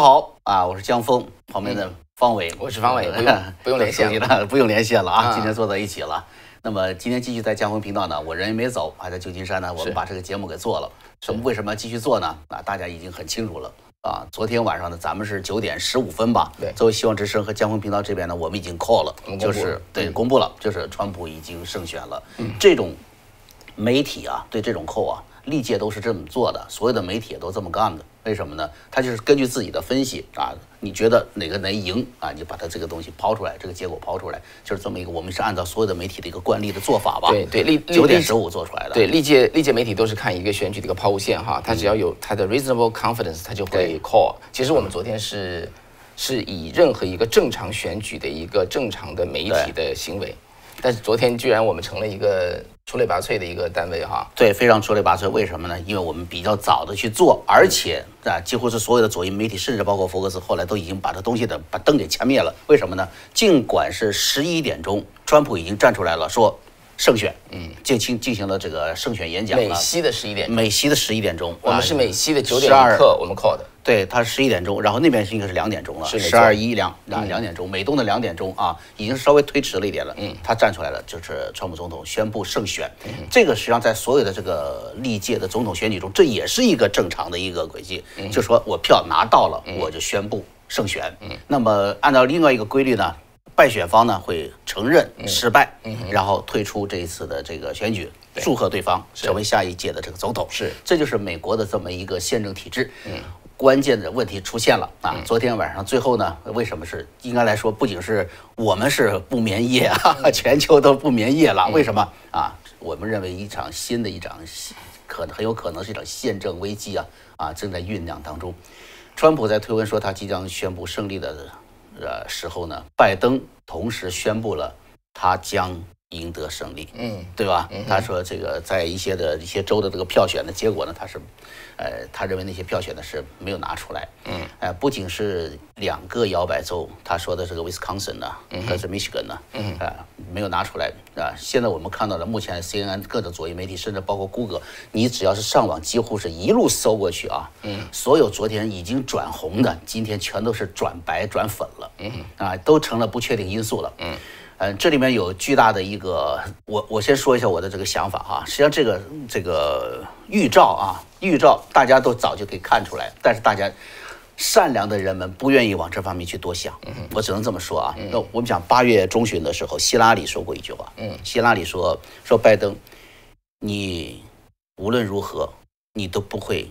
好啊！我是江峰，旁边的方伟，我是方伟，不用 不用连线 了，不用连线了啊！今天坐在一起了。那么今天继续在江峰频道呢，我人也没走，还在旧金山呢。我们把这个节目给做了。什么？为什么要继续做呢？啊，大家已经很清楚了啊。昨天晚上呢，咱们是九点十五分吧？对。作为希望之声和江峰频道这边呢，我们已经 call 了，就是对公布了，就是川普已经胜选了。嗯。这种媒体啊，对这种 call 啊。历届都是这么做的，所有的媒体也都这么干的。为什么呢？他就是根据自己的分析啊，你觉得哪个能赢啊，你就把他这个东西抛出来，这个结果抛出来，就是这么一个。我们是按照所有的媒体的一个惯例的做法吧？对对，历九点十五做出来的。对，历届历届媒体都是看一个选举的一个抛物线哈，他只要有他的 reasonable confidence，他就会 call。其实我们昨天是是以任何一个正常选举的一个正常的媒体的行为，但是昨天居然我们成了一个。出类拔萃的一个单位哈，对，非常出类拔萃。为什么呢？因为我们比较早的去做，而且啊，几乎是所有的左翼媒体，甚至包括福克斯，后来都已经把这东西的把灯给掐灭了。为什么呢？尽管是十一点钟，川普已经站出来了，说。胜选，嗯，进行进行了这个胜选演讲。美西的十一点，美西的十一点钟，我们是美西的九点一刻，我们 call 的。对，他十一点钟，然后那边是应该是两点钟了，十二一两两两点钟，美东的两点钟啊，已经稍微推迟了一点了。嗯，他站出来了，就是川普总统宣布胜选。这个实际上在所有的这个历届的总统选举中，这也是一个正常的一个轨迹，就说我票拿到了，我就宣布胜选。嗯，那么按照另外一个规律呢？败选方呢会承认失败，然后退出这一次的这个选举，祝贺对方成为下一届的这个总统。是，这就是美国的这么一个宪政体制。嗯，关键的问题出现了啊！昨天晚上最后呢，为什么是应该来说，不仅是我们是不眠夜啊，全球都不眠夜了。为什么啊？我们认为一场新的一场，可能很有可能是一场宪政危机啊啊正在酝酿当中。川普在推文说他即将宣布胜利的。呃，时候呢，拜登同时宣布了他将赢得胜利，嗯，对吧？他说这个在一些的一些州的这个票选的结果呢，他是，呃，他认为那些票选呢是没有拿出来，嗯，呃，不仅是两个摇摆州，他说的这个 Wisconsin 呢，嗯，还是密歇根呢，嗯，啊，没有拿出来啊。现在我们看到了，目前 CNN 各种左翼媒体，甚至包括谷歌，你只要是上网，几乎是一路搜过去啊，嗯，所有昨天已经转红的，今天全都是转白转粉了，嗯，啊，都成了不确定因素了，嗯。嗯，这里面有巨大的一个，我我先说一下我的这个想法哈。实际上，这个这个预兆啊，预兆大家都早就可以看出来，但是大家善良的人们不愿意往这方面去多想。我只能这么说啊。那我们讲八月中旬的时候，希拉里说过一句话。嗯，希拉里说说拜登，你无论如何你都不会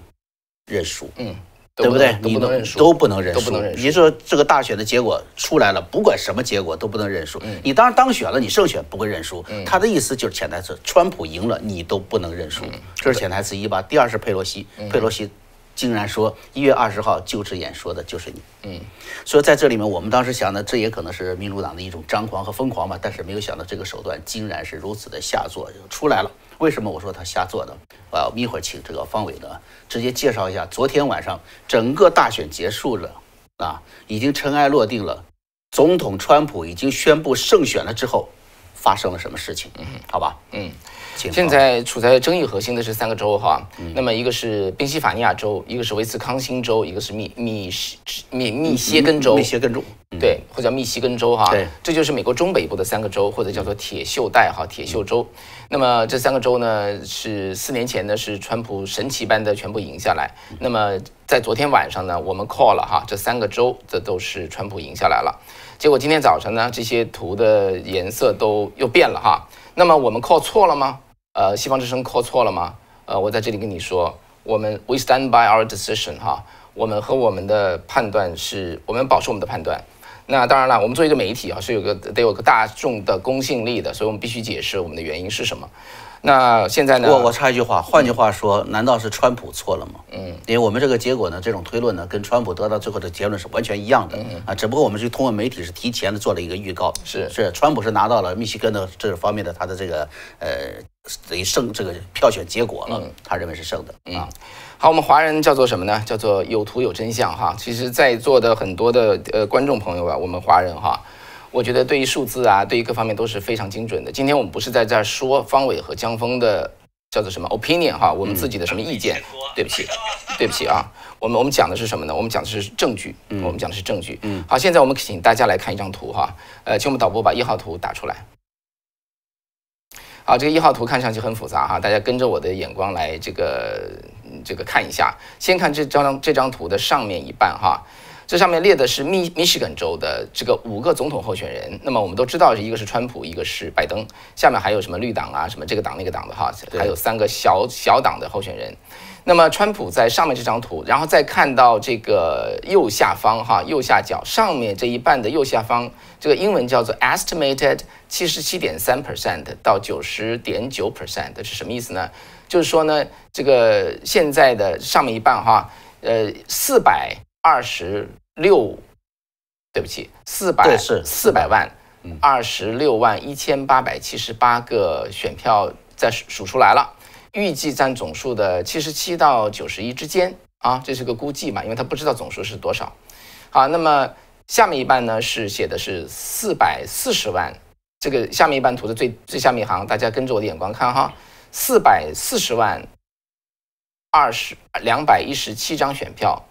认输。嗯。对不对？你都不能认输，都不能认输。你说这个大选的结果出来了，不管什么结果都不能认输。你当然当选了，你胜选不会认输。他的意思就是潜台词：川普赢了，你都不能认输。这是潜台词一吧？第二是佩洛西，佩洛西竟然说一月二十号就职演说的就是你。嗯，所以在这里面，我们当时想的，这也可能是民主党的一种张狂和疯狂吧。但是没有想到这个手段竟然是如此的下作，就出来了。为什么我说他瞎做的？啊，我们一会儿请这个方伟呢，直接介绍一下昨天晚上整个大选结束了啊，已经尘埃落定了，总统川普已经宣布胜选了之后，发生了什么事情？好吧，嗯。现在处在争议核心的是三个州哈，那么一个是宾夕法尼亚州，一个是威斯康星州，一个是密密西密密歇根州。密歇根州，对，或者密西根州哈。对，这就是美国中北部的三个州，或者叫做铁锈带哈，铁锈州。那么这三个州呢，是四年前呢是川普神奇般的全部赢下来。那么在昨天晚上呢，我们 call 了哈，这三个州这都是川普赢下来了。结果今天早晨呢，这些图的颜色都又变了哈。那么我们 call 错了吗？呃，西方之声 call 错了吗？呃，我在这里跟你说，我们 we stand by our decision 哈，我们和我们的判断是，我们保持我们的判断。那当然了，我们作为一个媒体啊，是有个得有个大众的公信力的，所以我们必须解释我们的原因是什么。那现在呢？我我插一句话，换句话说，难道是川普错了吗？嗯，因为我们这个结果呢，这种推论呢，跟川普得到最后的结论是完全一样的。嗯啊，只不过我们是通过媒体是提前的做了一个预告。是是，川普是拿到了密西根的这方面的他的这个呃等于胜这个票选结果了，他认为是胜的啊。好，我们华人叫做什么呢？叫做有图有真相哈。其实，在座的很多的呃观众朋友吧，我们华人哈。我觉得对于数字啊，对于各方面都是非常精准的。今天我们不是在这儿说方伟和江峰的叫做什么 opinion 哈，我们自己的什么意见？对不起，对不起啊，我们我们讲的是什么呢？我们讲的是证据，我们讲的是证据。嗯，好，现在我们请大家来看一张图哈，呃，请我们导播把一号图打出来。好，这个一号图看上去很复杂哈，大家跟着我的眼光来这个这个看一下。先看这张这张图的上面一半哈。这上面列的是密密歇根州的这个五个总统候选人。那么我们都知道，一个是川普，一个是拜登，下面还有什么绿党啊，什么这个党那个党的哈，还有三个小小党的候选人。那么川普在上面这张图，然后再看到这个右下方哈，右下角上面这一半的右下方，这个英文叫做 estimated 七十七点三 percent 到九十点九 percent 是什么意思呢？就是说呢，这个现在的上面一半哈，呃，四百。二十六，对不起，四百四百万，二十六万一千八百七十八个选票在数数出来了，预计占总数的七十七到九十一之间啊，这是个估计嘛，因为他不知道总数是多少。好，那么下面一半呢是写的是四百四十万，这个下面一半图的最最下面一行，大家跟着我的眼光看哈，四百四十万二十两百一十七张选票。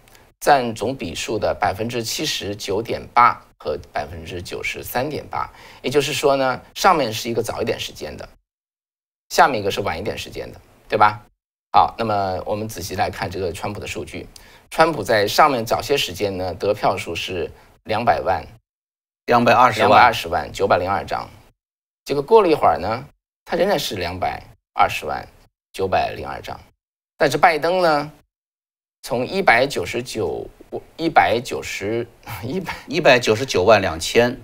占总笔数的百分之七十九点八和百分之九十三点八，也就是说呢，上面是一个早一点时间的，下面一个是晚一点时间的，对吧？好，那么我们仔细来看这个川普的数据，川普在上面早些时间呢，得票数是两百万，两百二十万，两百二十万九百零二张，结果过了一会儿呢，他仍然是两百二十万九百零二张，但是拜登呢？从一百九十九一百九十 一百一百九十九万两千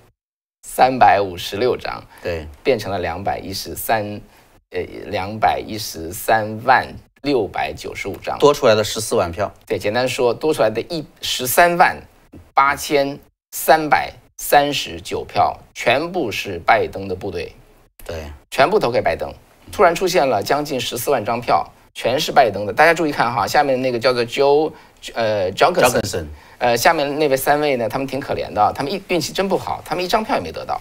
三百五十六张，对，变成了两百一十三，呃，两百一十三万六百九十五张，多出来的十四万票。对，简单说，多出来的一十三万八千三百三十九票，全部是拜登的部队，对，全部投给拜登。突然出现了将近十四万张票。全是拜登的，大家注意看哈，下面那个叫做 Joe，呃，Johnson，呃，下面那位三位呢，他们挺可怜的，他们一运气真不好，他们一张票也没得到，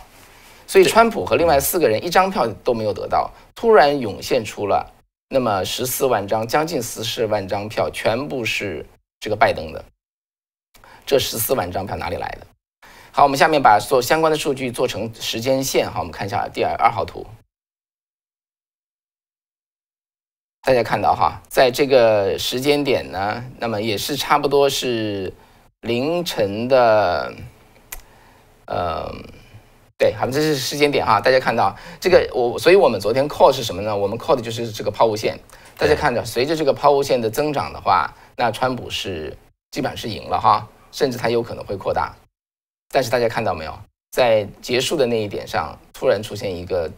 所以川普和另外四个人一张票都没有得到，突然涌现出了那么十四万张，将近十四万张票，全部是这个拜登的，这十四万张票哪里来的？好，我们下面把所相关的数据做成时间线哈，我们看一下第二二号图。大家看到哈，在这个时间点呢，那么也是差不多是凌晨的，呃，对，好，这是时间点哈。大家看到这个，我，所以我们昨天 call 是什么呢？我们 call 的就是这个抛物线。大家看着，随着这个抛物线的增长的话，那川普是基本上是赢了哈，甚至它有可能会扩大。但是大家看到没有，在结束的那一点上，突然出现一个。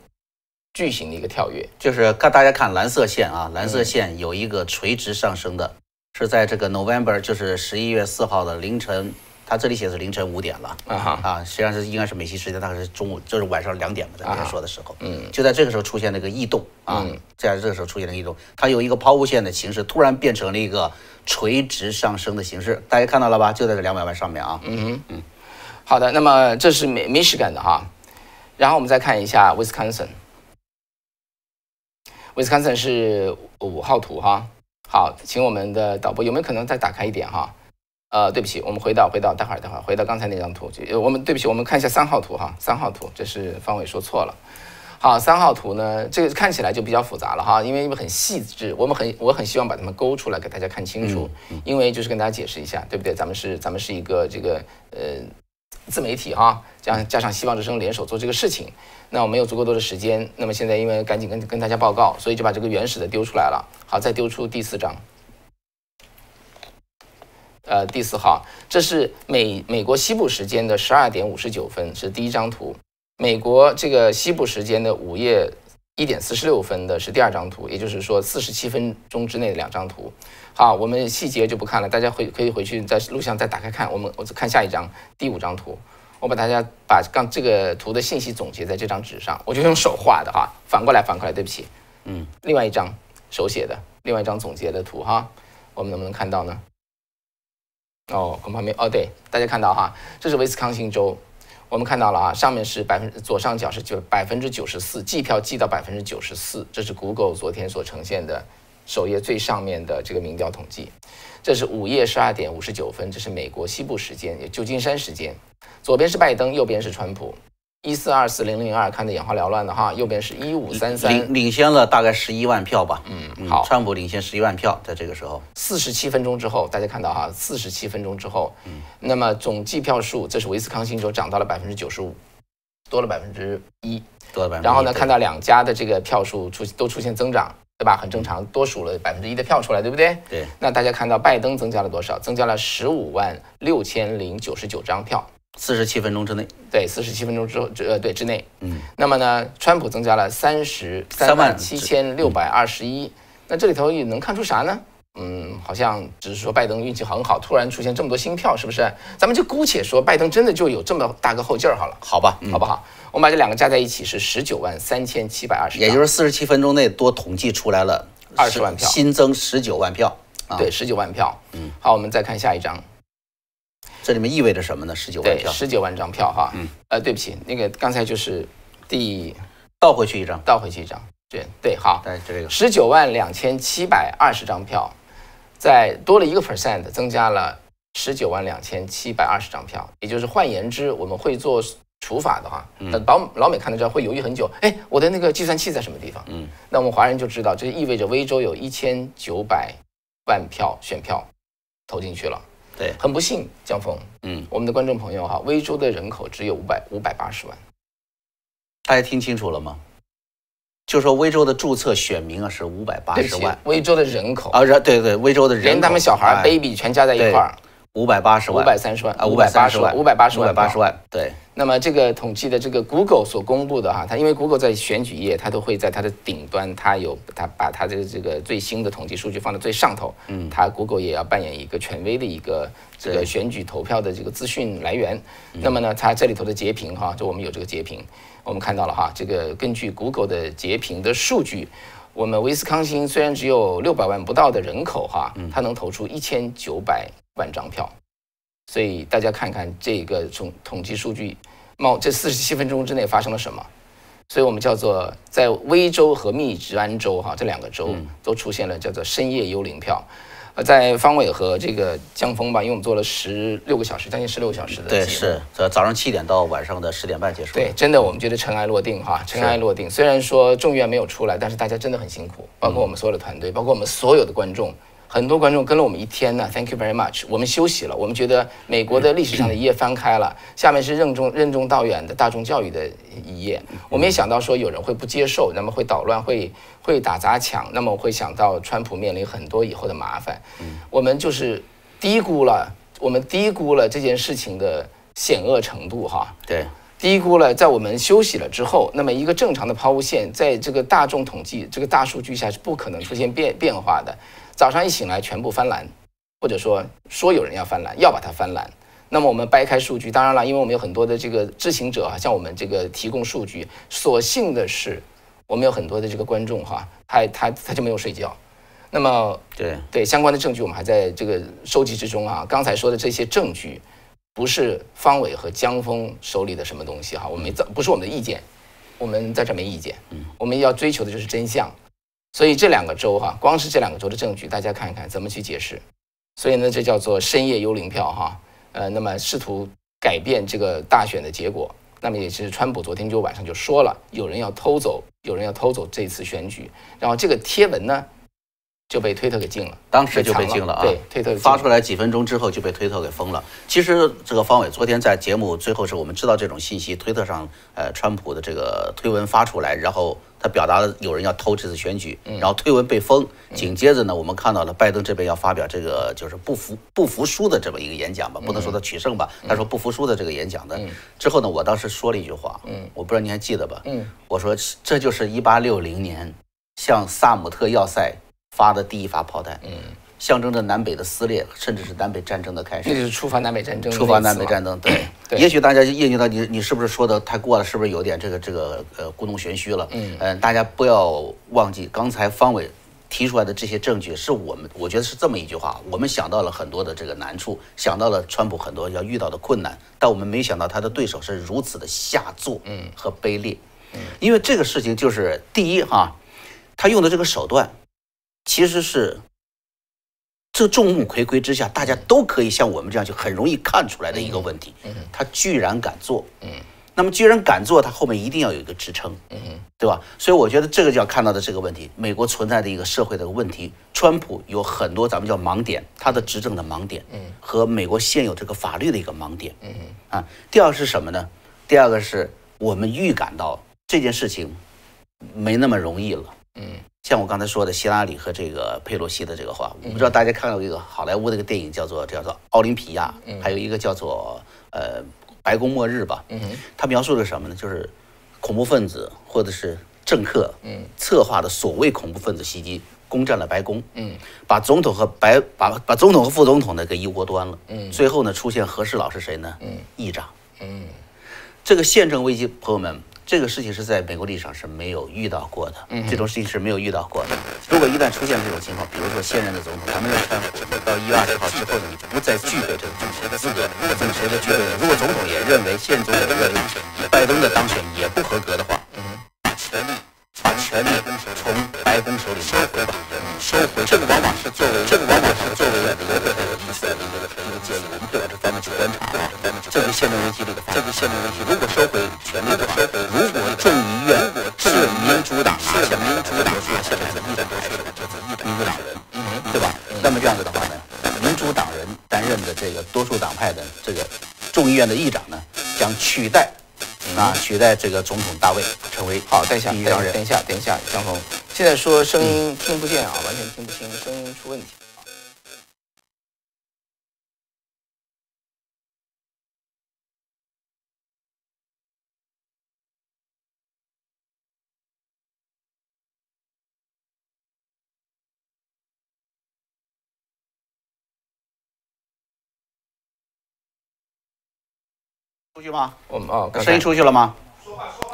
巨型的一个跳跃，就是看大家看蓝色线啊，蓝色线有一个垂直上升的，是在这个 November，就是十一月四号的凌晨，它这里写是凌晨五点了啊哈啊，实际上是应该是美西时间，大概是中午，就是晚上两点嘛，在那边说的时候，嗯，就在这个时候出现了一个异动啊，在这个时候出现了异动，它有一个抛物线的形式，突然变成了一个垂直上升的形式，大家看到了吧？就在这两百万上面啊，嗯哼。嗯，好的，那么这是美 Michigan 的哈，然后我们再看一下 Wisconsin。威斯康森是五号图哈，好，请我们的导播有没有可能再打开一点哈？呃，对不起，我们回到回到待会儿待会儿回到刚才那张图，就我们对不起，我们看一下三号图哈，三号图这是方伟说错了。好，三号图呢，这个看起来就比较复杂了哈，因为因为很细致，我们很我很希望把它们勾出来给大家看清楚，因为就是跟大家解释一下，对不对？咱们是咱们是一个这个呃自媒体哈，加加上希望之声联手做这个事情。那我没有足够多的时间，那么现在因为赶紧跟跟大家报告，所以就把这个原始的丢出来了。好，再丢出第四张，呃，第四号，这是美美国西部时间的十二点五十九分，是第一张图。美国这个西部时间的午夜一点四十六分的是第二张图，也就是说四十七分钟之内的两张图。好，我们细节就不看了，大家回可以回去在录像再打开看。我们我看下一张，第五张图。我把大家把刚这个图的信息总结在这张纸上，我就用手画的哈，反过来反过来，对不起，嗯，另外一张手写的，另外一张总结的图哈，我们能不能看到呢？哦，恐怕没哦，对，大家看到哈，这是威斯康星州，我们看到了啊，上面是百分左上角是九百分之九十四，计票计到百分之九十四，这是 Google 昨天所呈现的首页最上面的这个民调统计。这是午夜十二点五十九分，这是美国西部时间，也旧金山时间。左边是拜登，右边是川普。一四二四零零二，看得眼花缭乱的哈。右边是一五三三，领领先了大概十一万票吧。嗯，好，川普领先十一万票，在这个时候，四十七分钟之后，大家看到哈，四十七分钟之后，嗯，那么总计票数，这是威斯康星州涨到了百分之九十五，多了百分之一，多了百分之。然后呢，看到两家的这个票数出都出现增长，对吧？很正常，多数了百分之一的票出来，对不对？对。那大家看到拜登增加了多少？增加了十五万六千零九十九张票。四十七分钟之内，对，四十七分钟之后，呃，对之内，嗯，那么呢，川普增加了三十三万七千六百二十一，那这里头也能看出啥呢？嗯，好像只是说拜登运气很好，突然出现这么多新票，是不是？咱们就姑且说拜登真的就有这么大个后劲儿好了，好吧，好不好？我们把这两个加在一起是十九万三千七百二十，也就是四十七分钟内多统计出来了二十万票，新增十九万票，对，十九万票，嗯，好，我们再看下一张。这里面意味着什么呢？十九万票，十九万张票哈。嗯，呃，对不起，那个刚才就是第倒回去一张，倒回去一张。对对，好，对，这个十九万两千七百二十张票，在多了一个 percent，增加了十九万两千七百二十张票。也就是换言之，我们会做除法的话，那老老美看到这会犹豫很久。哎，我的那个计算器在什么地方？嗯，那我们华人就知道，这意味着威州有一千九百万票选票投进去了。对，很不幸，江峰，嗯，我们的观众朋友哈，威州的人口只有五百五百八十万，大家听清楚了吗？就说威州的注册选民啊是五百八十万，威州的人口啊，人对对，威州的人，连他们小孩 baby 全加在一块儿。五百八十万，五百三十万啊，五百八十万，五百八十万，五百八十万。对，那么这个统计的这个 Google 所公布的哈，它因为 Google 在选举页，它都会在它的顶端，它有它把它这个这个最新的统计数据放在最上头。嗯，它 Google 也要扮演一个权威的一个这个选举投票的这个资讯来源。那么呢，它这里头的截屏哈，就我们有这个截屏，我们看到了哈，这个根据 Google 的截屏的数据，我们威斯康星虽然只有六百万不到的人口哈，它能投出一千九百万张票。所以大家看看这个从统计数据，冒这四十七分钟之内发生了什么？所以我们叫做在威州和密执安州哈这两个州都出现了叫做深夜幽灵票。呃，在方伟和这个江峰吧，因为我们做了十六个小时，将近十六个小时的对，是早早上七点到晚上的十点半结束。对，真的我们觉得尘埃落定哈，尘埃落定。虽然说众议院没有出来，但是大家真的很辛苦，包括我们所有的团队，包括我们所有的观众。很多观众跟了我们一天呢，Thank you very much。我们休息了，我们觉得美国的历史上的一页翻开了，下面是任重任重道远的大众教育的一页。我们也想到说有人会不接受，那么会捣乱，会会打砸抢，那么会想到川普面临很多以后的麻烦。我们就是低估了，我们低估了这件事情的险恶程度哈。对，低估了在我们休息了之后，那么一个正常的抛物线在这个大众统计这个大数据下是不可能出现变变化的。早上一醒来，全部翻蓝，或者说说有人要翻蓝，要把它翻蓝。那么我们掰开数据，当然了，因为我们有很多的这个知情者啊，向我们这个提供数据。所幸的是，我们有很多的这个观众哈，他他他就没有睡觉。那么对对相关的证据，我们还在这个收集之中啊。刚才说的这些证据，不是方伟和江峰手里的什么东西哈，我们没不是我们的意见，我们在这没意见。嗯，我们要追求的就是真相。所以这两个州哈，光是这两个州的证据，大家看一看怎么去解释。所以呢，这叫做深夜幽灵票哈，呃，那么试图改变这个大选的结果。那么也是川普昨天就晚上就说了，有人要偷走，有人要偷走这次选举。然后这个贴文呢？就被推特给禁了，当时就被禁了啊！对，推特发出来几分钟之后就被推特给封了。其实这个方伟昨天在节目最后是我们知道这种信息，推特上呃川普的这个推文发出来，然后他表达了有人要偷这次选举，然后推文被封。紧接着呢，我们看到了拜登这边要发表这个就是不服不服输的这么一个演讲吧，不能说他取胜吧，他说不服输的这个演讲的。之后呢，我当时说了一句话，嗯，我不知道您还记得吧？嗯，我说这就是一八六零年向萨姆特要塞。发的第一发炮弹，嗯，象征着南北的撕裂，甚至是南北战争的开始。这就是触发南北战争。触发南北战争，对。也许大家就印证到你，你是不是说的太过了？是不是有点这个这个呃故弄玄虚了？嗯嗯，大家不要忘记，刚才方伟提出来的这些证据，是我们我觉得是这么一句话：我们想到了很多的这个难处，想到了川普很多要遇到的困难，但我们没想到他的对手是如此的下作，嗯，和卑劣，嗯，因为这个事情就是第一哈，他用的这个手段，其实是这众目睽睽之下，大家都可以像我们这样就很容易看出来的一个问题，嗯，他居然敢做，嗯。那么，居然敢做，他后面一定要有一个支撑，嗯，对吧？所以我觉得这个就要看到的这个问题，美国存在的一个社会的问题，川普有很多咱们叫盲点，他的执政的盲点，嗯，和美国现有这个法律的一个盲点，嗯啊。第二是什么呢？第二个是我们预感到这件事情没那么容易了，嗯。像我刚才说的，希拉里和这个佩洛西的这个话，我不知道大家看到一个好莱坞的一个电影叫做叫做《奥林匹亚》，还有一个叫做呃。白宫末日吧，嗯他描述的什么呢？就是恐怖分子或者是政客，嗯，策划的所谓恐怖分子袭击，攻占了白宫，嗯，把总统和白把把总统和副总统呢给一锅端了，嗯，最后呢出现和事佬是谁呢？嗯，议长，嗯，这个宪政危机，朋友们。这个事情是在美国历史上是没有遇到过的，这种事情是没有遇到过的。如果一旦出现这种情况，比如说现任的总统，他们要川普到一月二十号之后呢，你不再具备这个总统的资格，这个谁的具备呢？如果总统也认为现总统认为拜登的当选也不合格的话，把权力把权力从白宫手里收回吧，收回。这个往往是作为这个往往是作为一个一个一个一个建议，这是宪政危机的一个，这是宪政危机。如果收回权力的话，如果众议院是民主党拿下，民主党拿下这个议长台的，民主党人，对吧？那么这样子的话呢，民主党人担任的这个多数党派的这个众议院的议长呢，将取代啊取代这个总统大卫，成为好。等一下，等一下，等一下，江峰，现在说声音听不见啊，完全听不清，出去吗？我们哦，声音出去了吗？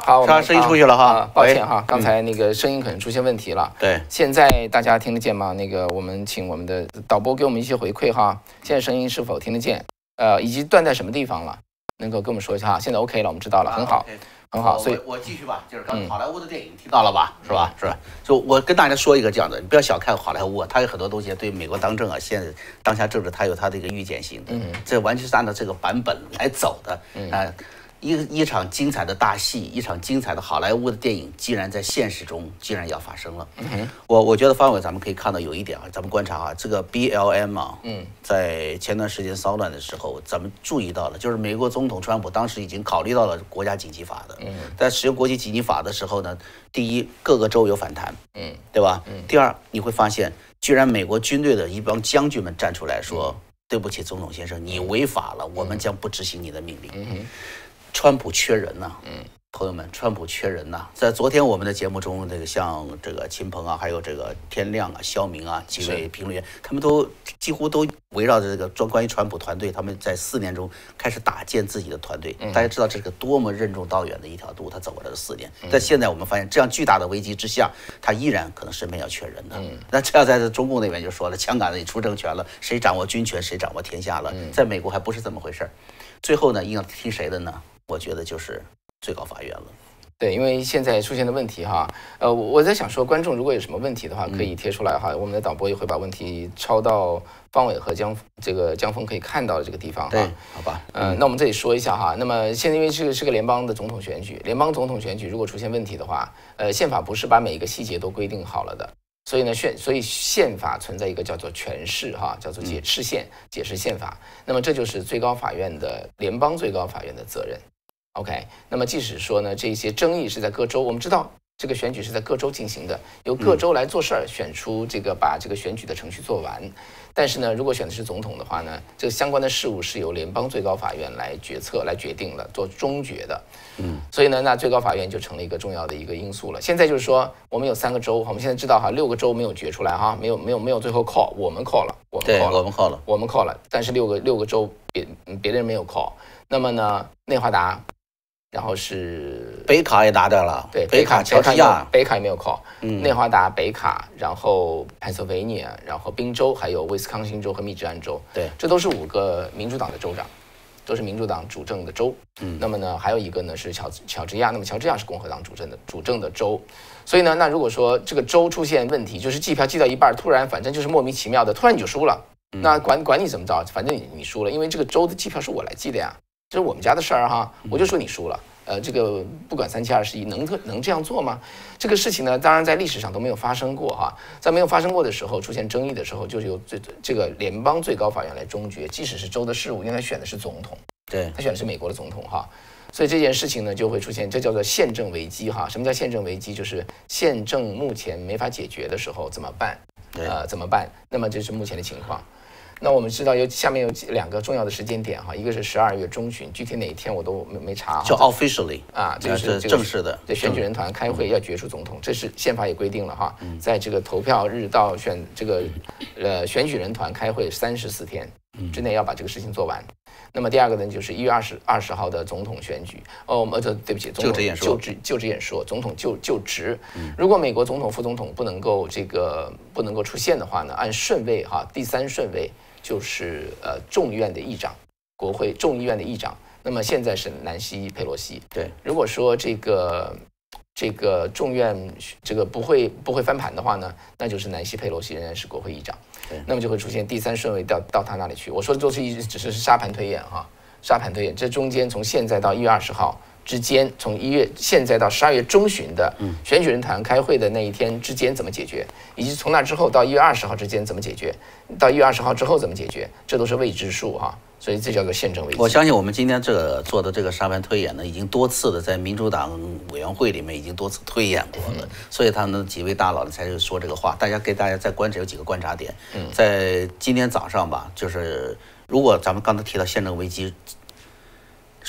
好，他声音出去了哈。抱歉哈，刚才那个声音可能出现问题了。对，现在大家听得见吗？那个我们请我们的导播给我们一些回馈哈。现在声音是否听得见？呃，以及断在什么地方了？能够跟我们说一下哈。现在 OK 了，我们知道了，很好。很好，所以我继续吧，就是刚好莱坞的电影听到了吧，是吧？是吧？就我跟大家说一个这样的，你不要小看好莱坞，它有很多东西对美国当政啊，现在当下政治它有它的一个预见性的，这完全是按照这个版本来走的，啊。一一场精彩的大戏，一场精彩的好莱坞的电影，竟然在现实中竟然要发生了。我我觉得方伟，咱们可以看到有一点啊，咱们观察啊，这个 B L M 啊，嗯，在前段时间骚乱的时候，咱们注意到了，就是美国总统川普当时已经考虑到了国家紧急法的。嗯，在使用国际紧急法的时候呢，第一，各个州有反弹，嗯，对吧？嗯。第二，你会发现，居然美国军队的一帮将军们站出来说：“对不起，总统先生，你违法了，我们将不执行你的命令。”嗯川普缺人呐，嗯，朋友们，川普缺人呐。在昨天我们的节目中，这个像这个秦鹏啊，还有这个天亮啊、肖明啊几位评论员，他们都几乎都围绕着这个专关于川普团队，他们在四年中开始搭建自己的团队。大家知道这是个多么任重道远的一条路，他走过来的四年。但现在我们发现，这样巨大的危机之下，他依然可能身边要缺人的。那这样在中共那边就说了，枪杆子里出政权了，谁掌握军权，谁掌握天下了。在美国还不是这么回事儿。最后呢，应该听谁的呢？我觉得就是最高法院了，对，因为现在出现的问题哈，呃，我在想说，观众如果有什么问题的话，可以贴出来哈，我们的导播也会把问题抄到方伟和江这个江峰可以看到的这个地方哈，好吧，嗯，那我们这里说一下哈，那么现在因为这个是个联邦的总统选举，联邦总统选举如果出现问题的话，呃，宪法不是把每一个细节都规定好了的，所以呢，宪所以宪法存在一个叫做诠释哈，叫做解释宪解释宪法，那么这就是最高法院的联邦最高法院的责任。OK，那么即使说呢，这些争议是在各州，我们知道这个选举是在各州进行的，由各州来做事儿，选出这个把这个选举的程序做完。但是呢，如果选的是总统的话呢，这个相关的事务是由联邦最高法院来决策、来决定了，做终决的。嗯，所以呢，那最高法院就成了一个重要的一个因素了。现在就是说，我们有三个州，我们现在知道哈，六个州没有决出来哈，没有没有没有最后 call，我们 call 了，我们 call 了，我们 call 了，我们 call 了，但是六个六个州别别的人没有 call。那么呢，内华达。然后是北卡也拿掉了，对，北卡乔治亚，北卡也没有 call，内华达、北卡，然后 Pennsylvania，然后宾州，还有威斯康星州和密执安州，对。这都是五个民主党的州长，都是民主党主政的州。嗯，那么呢，还有一个呢是乔乔治亚，那么乔治亚是共和党主政的主政的州，所以呢，那如果说这个州出现问题，就是计票计到一半儿，突然反正就是莫名其妙的，突然你就输了，那管管你怎么着，反正你你输了，因为这个州的计票是我来计的呀，这是我们家的事儿哈，我就说你输了。呃，这个不管三七二十一，能特能这样做吗？这个事情呢，当然在历史上都没有发生过哈。在没有发生过的时候，出现争议的时候，就是由最这个联邦最高法院来终决，即使是州的事务，因为他选的是总统，对他选的是美国的总统哈。所以这件事情呢，就会出现，这叫做宪政危机哈。什么叫宪政危机？就是宪政目前没法解决的时候怎么办？对呃，怎么办？那么这是目前的情况。那我们知道有下面有几两个重要的时间点哈，一个是十二月中旬，具体哪一天我都没没查哈。叫 officially 啊，这个是正式的，对选举人团开会要决出总统，这是宪法也规定了哈，在这个投票日到选这个呃选举人团开会三十四天之内要把这个事情做完。那么第二个呢，就是一月二十二十号的总统选举。哦，呃，对对不起，总统就职演说就职就职演说，总统就就职。如果美国总统、副总统不能够这个不能够出现的话呢，按顺位哈，第三顺位就是呃众议院的议长，国会众议院的议长。那么现在是南希佩洛西。对，如果说这个这个众院这个不会不会翻盘的话呢，那就是南希佩洛西仍然是国会议长对，那么就会出现第三顺位到到他那里去。我说的都是一只是沙盘推演哈，沙盘推演，这中间从现在到一月二十号之间，从一月现在到十二月中旬的选举人团开会的那一天之间怎么解决，以及从那之后到一月二十号之间怎么解决，到一月二十号之后怎么解决，这都是未知数哈。所以这叫做宪政危机。我相信我们今天这个做的这个沙盘推演呢，已经多次的在民主党委员会里面已经多次推演过了，所以他们几位大佬呢才是说这个话。大家给大家再观察有几个观察点，在今天早上吧，就是如果咱们刚才提到宪政危机，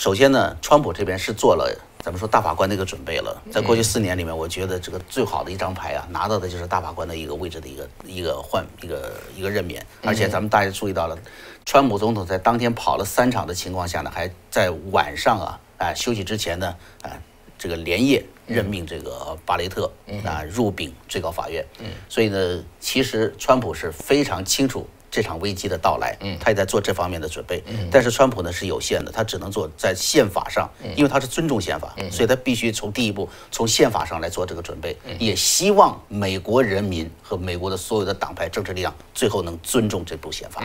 首先呢，川普这边是做了咱们说大法官的一个准备了。在过去四年里面，我觉得这个最好的一张牌啊，拿到的就是大法官的一个位置的一个一个换一个一个任免。而且咱们大家注意到了，川普总统在当天跑了三场的情况下呢，还在晚上啊啊休息之前呢啊这个连夜任命这个巴雷特啊入禀最高法院。所以呢，其实川普是非常清楚。这场危机的到来，他也在做这方面的准备。但是川普呢是有限的，他只能做在宪法上，因为他是尊重宪法，所以他必须从第一步从宪法上来做这个准备，也希望美国人民和美国的所有的党派政治力量最后能尊重这部宪法，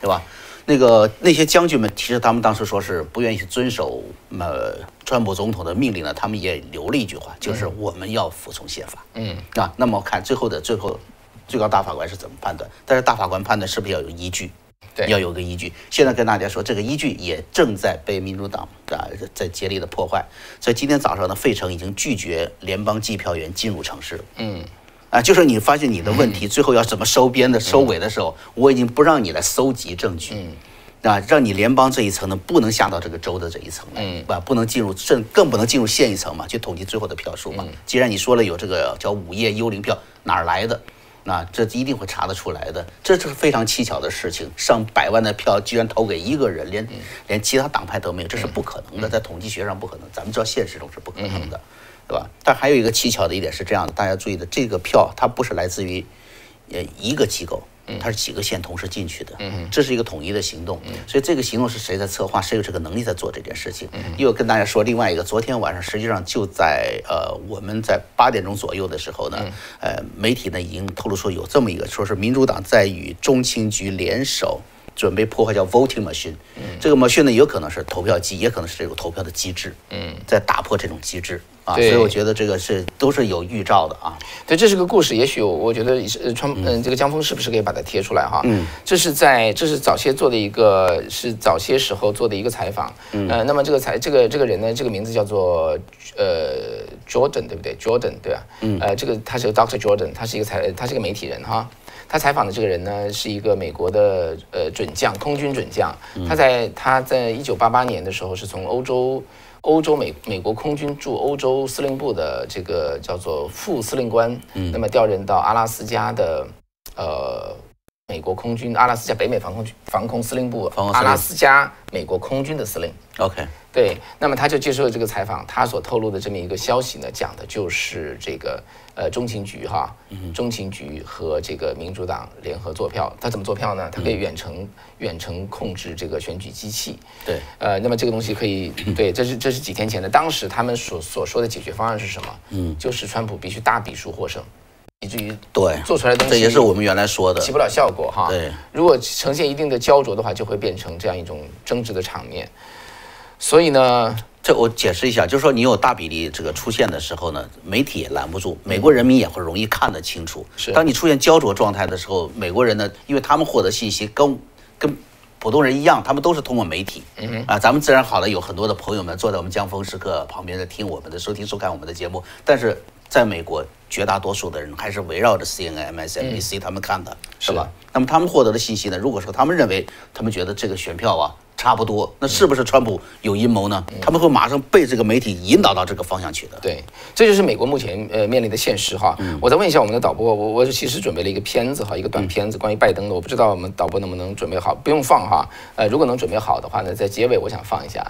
对吧？那个那些将军们，其实他们当时说是不愿意去遵守呃川普总统的命令呢，他们也留了一句话，就是我们要服从宪法。嗯啊，那么看最后的最后。最高大法官是怎么判断？但是大法官判断是不是要有依据？对，要有个依据。现在跟大家说，这个依据也正在被民主党啊在竭力的破坏。所以今天早上呢，费城已经拒绝联邦计票员进入城市。嗯，啊，就是你发现你的问题 最后要怎么收编的、收尾的时候，我已经不让你来搜集证据。嗯。啊，让你联邦这一层呢，不能下到这个州的这一层来，嗯啊，不能进入，甚更不能进入县一层嘛，去统计最后的票数嘛。既然你说了有这个叫午夜幽灵票，哪儿来的？那这一定会查得出来的，这是非常蹊跷的事情。上百万的票居然投给一个人，连连其他党派都没有，这是不可能的，在统计学上不可能。咱们知道现实中是不可能的，对吧？但还有一个蹊跷的一点是这样的，大家注意的，这个票它不是来自于呃一个机构。它是几个县同时进去的，这是一个统一的行动，所以这个行动是谁在策划，谁有这个能力在做这件事情。又跟大家说另外一个，昨天晚上实际上就在呃我们在八点钟左右的时候呢，呃媒体呢已经透露说有这么一个，说是民主党在与中情局联手。准备破坏叫 voting machine，这个 machine 呢有可能是投票机，也可能是这种投票的机制，嗯，在打破这种机制啊，所以我觉得这个是都是有预兆的啊。对，这是个故事，也许我我觉得呃川嗯这个江峰是不是可以把它贴出来哈？嗯，这是在这是早些做的一个是早些时候做的一个采访，嗯，呃，那么这个采这个这个人呢，这个名字叫做呃 Jordan 对不对？Jordan 对吧？嗯，呃，这个他是 Doctor Jordan，他是一个采他是个媒体人哈。他采访的这个人呢，是一个美国的呃准将，空军准将。他在他在一九八八年的时候是从欧洲欧洲美美国空军驻欧洲司令部的这个叫做副司令官，那么调任到阿拉斯加的呃美国空军阿拉斯加北美防空军防空司令部阿拉斯加美国空军的司令。OK，对，那么他就接受了这个采访，他所透露的这么一个消息呢，讲的就是这个呃中情局哈，中情局和这个民主党联合做票，他怎么做票呢？他可以远程远程控制这个选举机器。对，呃，那么这个东西可以对，这是这是几天前的，当时他们所所说的解决方案是什么？嗯，就是川普必须大比数获胜，以至于对，做出来的东西这也是我们原来说的起。不了效果哈。对，如果呈现一定的焦灼的话，就会变成这样一种争执的场面。所以呢，这我解释一下，就是说你有大比例这个出现的时候呢，媒体也拦不住，美国人民也会容易看得清楚。是当你出现焦灼状态的时候，美国人呢，因为他们获得信息跟跟普通人一样，他们都是通过媒体。嗯啊，咱们自然好了，有很多的朋友们坐在我们江峰时刻旁边在听我们的收听收看我们的节目，但是在美国，绝大多数的人还是围绕着 CNN、MSNBC 他们看的，是吧？那么他们获得的信息呢？如果说他们认为，他们觉得这个选票啊差不多，那是不是川普有阴谋呢？他们会马上被这个媒体引导到这个方向去的。对，这就是美国目前呃面临的现实哈。我再问一下我们的导播，我我其实准备了一个片子哈，一个短片子关于拜登的，我不知道我们导播能不能准备好，不用放哈。呃，如果能准备好的话呢，在结尾我想放一下。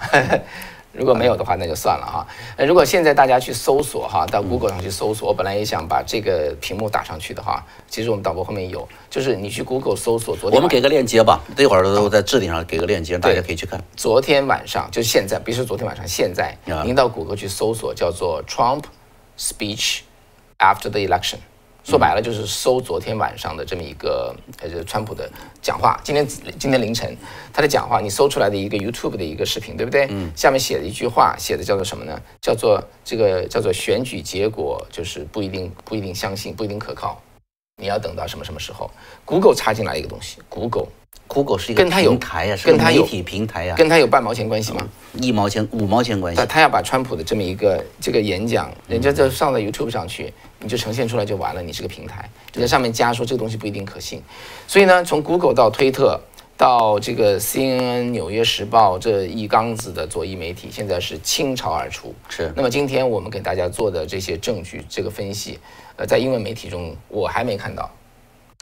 如果没有的话，那就算了哈。呃，如果现在大家去搜索哈，到 Google 上去搜索，我本来也想把这个屏幕打上去的哈。其实我们导播后面有，就是你去 Google 搜索昨天我们给个链接吧，这会儿都在置顶上给个链接，大家可以去看。昨天晚上，就现在，别说昨天晚上，现在啊您到谷歌去搜索叫做 Trump speech after the election，说白了就是搜昨天晚上的这么一个呃，就是川普的讲话。今天今天凌晨他的讲话，你搜出来的一个 YouTube 的一个视频，对不对？嗯。下面写了一句话，写的叫做什么呢？叫做这个叫做选举结果就是不一定不一定相信，不一定可靠。你要等到什么什么时候？Google 插进来一个东西，Google Google 是一个跟它有平台呀，是个跟它有媒体平台呀，跟它有半毛钱关系吗？一毛钱、五毛钱关系他。他要把川普的这么一个这个演讲，人家就上到 YouTube 上去，你就呈现出来就完了，你是个平台，就在上面加说这个东西不一定可信。所以呢，从 Google 到推特到这个 CNN、纽约时报这一缸子的左翼媒体，现在是倾巢而出。是那么今天我们给大家做的这些证据，这个分析，呃，在英文媒体中我还没看到。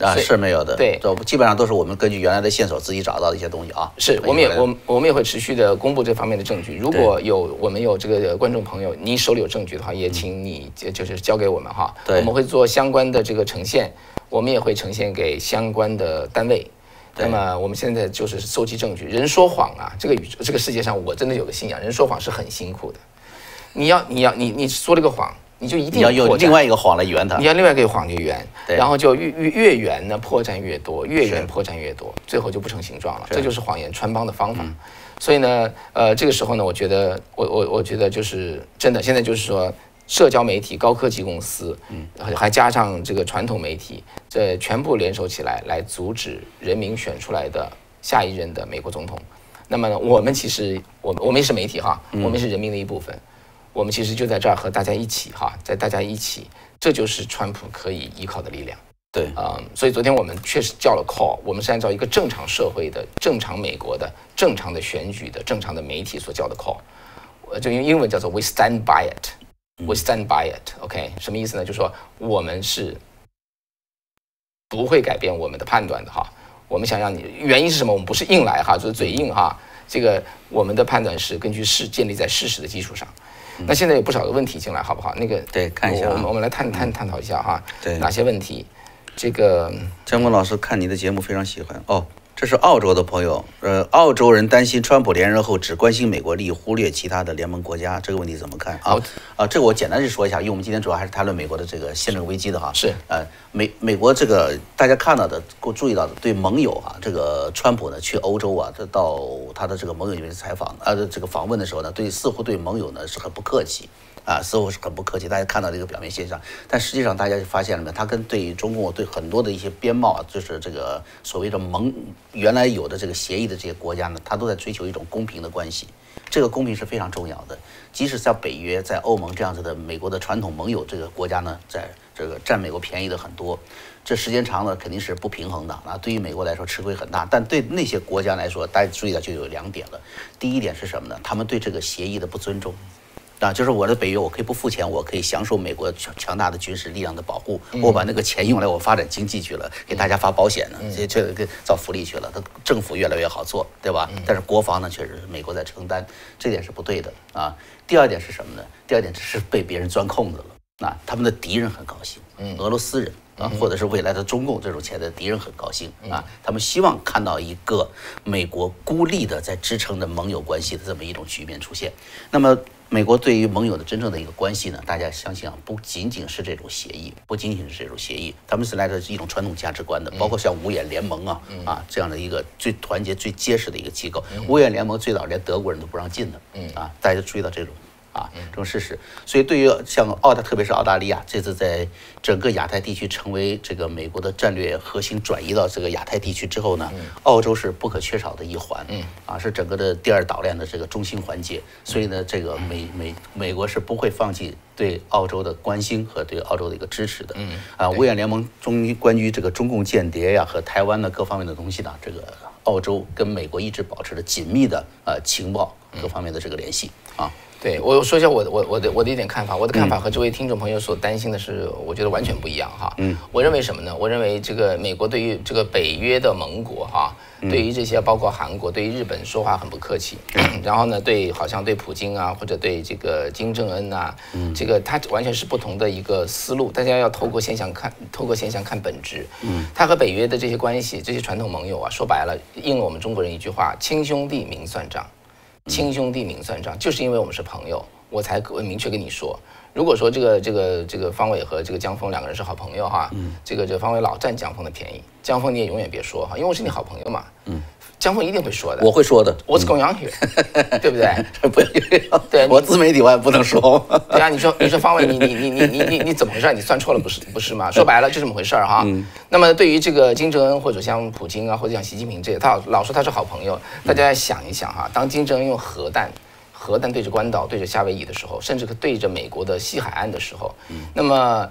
啊，是没有的。对这基本上都是我们根据原来的线索自己找到的一些东西啊。是，我们也我们我们也会持续的公布这方面的证据。如果有我们有这个观众朋友，你手里有证据的话，也请你就就是交给我们哈。对我们会做相关的这个呈现，我们也会呈现给相关的单位。那么我们现在就是搜集证据。人说谎啊，这个宇宙这个世界上，我真的有个信仰，人说谎是很辛苦的。你要你要你你说了个谎，你就一定要用另外一个谎来圆它你。要另外一个谎就圆，然后就越越越圆呢，破绽越多，越圆破绽越多，最后就不成形状了。这就是谎言穿帮的方法。所以呢，呃，这个时候呢，我觉得，我我我觉得就是真的，现在就是说，社交媒体、高科技公司，嗯，还加上这个传统媒体，这全部联手起来，来阻止人民选出来的下一任的美国总统。那么呢，我们其实，我们我们也是媒体哈，嗯我们是人民的一部分。我们其实就在这儿和大家一起哈，在大家一起，这就是川普可以依靠的力量。对，嗯，所以昨天我们确实叫了 call，我们是按照一个正常社会的、正常美国的、正常的选举的、正常的媒体所叫的 call，呃，就用英文叫做 we stand by it，we stand by it，OK，、什么意思呢？就是说我们是不会改变我们的判断的哈。我们想让你原因是什么？我们不是硬来哈，就是嘴硬哈。这个我们的判断是根据事建立在事实的基础上。那现在有不少的问题进来，好不好？那个对看一下啊我我们我们来探探探讨一下哈。对哪些问题？这个江峰老师看你的节目非常喜欢哦。这是澳洲的朋友，呃，澳洲人担心川普连任后只关心美国利益，忽略其他的联盟国家，这个问题怎么看啊好？啊，这个我简单去说一下，因为我们今天主要还是谈论美国的这个宪政危机的哈。是呃，美美国这个大家看到的、注意到的，对盟友啊，这个川普呢去欧洲啊，这到他的这个盟友里面采访啊，这个访问的时候呢，对似乎对盟友呢是很不客气。啊，似乎是很不客气，大家看到这个表面现象，但实际上大家就发现了没有，他跟对于中共对很多的一些边贸啊，就是这个所谓的盟原来有的这个协议的这些国家呢，他都在追求一种公平的关系。这个公平是非常重要的，即使在北约、在欧盟这样子的美国的传统盟友这个国家呢，在这个占美国便宜的很多，这时间长了肯定是不平衡的啊。对于美国来说吃亏很大，但对那些国家来说，大家注意到就有两点了。第一点是什么呢？他们对这个协议的不尊重。啊，就是我的北约，我可以不付钱，我可以享受美国强强大的军事力量的保护，我把那个钱用来我发展经济去了，给大家发保险呢，这这个造福利去了，他政府越来越好做，对吧？但是国防呢，确实是美国在承担，这点是不对的啊。第二点是什么呢？第二点只是被别人钻空子了，那他们的敌人很高兴，俄罗斯人。啊，或者是未来的中共这种潜在的敌人很高兴啊，他们希望看到一个美国孤立的在支撑着盟友关系的这么一种局面出现。那么，美国对于盟友的真正的一个关系呢？大家相信啊，不仅仅是这种协议，不仅仅是这种协议，他们是来自一种传统价值观的，包括像五眼联盟啊啊这样的一个最团结、最结实的一个机构。五眼联盟最早连德国人都不让进的，啊，大家注意到这种。啊，这种事实，所以对于像澳大，特别是澳大利亚，这次在整个亚太地区成为这个美国的战略核心转移到这个亚太地区之后呢，澳洲是不可缺少的一环，啊，是整个的第二岛链的这个中心环节。所以呢，这个美美美国是不会放弃对澳洲的关心和对澳洲的一个支持的。啊，五眼联盟中关于这个中共间谍呀和台湾的各方面的东西呢，这个澳洲跟美国一直保持着紧密的呃情报各方面的这个联系啊。对我说一下我我我的我的一点看法，我的看法和这位听众朋友所担心的是，我觉得完全不一样哈。嗯，我认为什么呢？我认为这个美国对于这个北约的盟国哈，对于这些包括韩国、对于日本说话很不客气，然后呢，对好像对普京啊或者对这个金正恩啊，这个他完全是不同的一个思路。大家要透过现象看，透过现象看本质。嗯，他和北约的这些关系，这些传统盟友啊，说白了，应了我们中国人一句话：亲兄弟明算账。亲兄弟明算账，就是因为我们是朋友，我才明确跟你说。如果说这个这个这个方伟和这个江峰两个人是好朋友哈，嗯，这个这个方伟老占江峰的便宜，江峰你也永远别说哈，因为我是你好朋友嘛，嗯。江峰一定会说的，我会说的。What's going on here？对不对？不要，对，我自媒体我也不能说。对啊，你说你说方伟，你你你你你你你怎么回事？你算错了不是不是吗？说白了就这么回事儿哈。那么对于这个金正恩或者像普京啊或者像习近平这些，他老老说他是好朋友，大家想一想哈，当金正恩用核弹核弹对着关岛、对着夏威夷的时候，甚至对着美国的西海岸的时候，那么。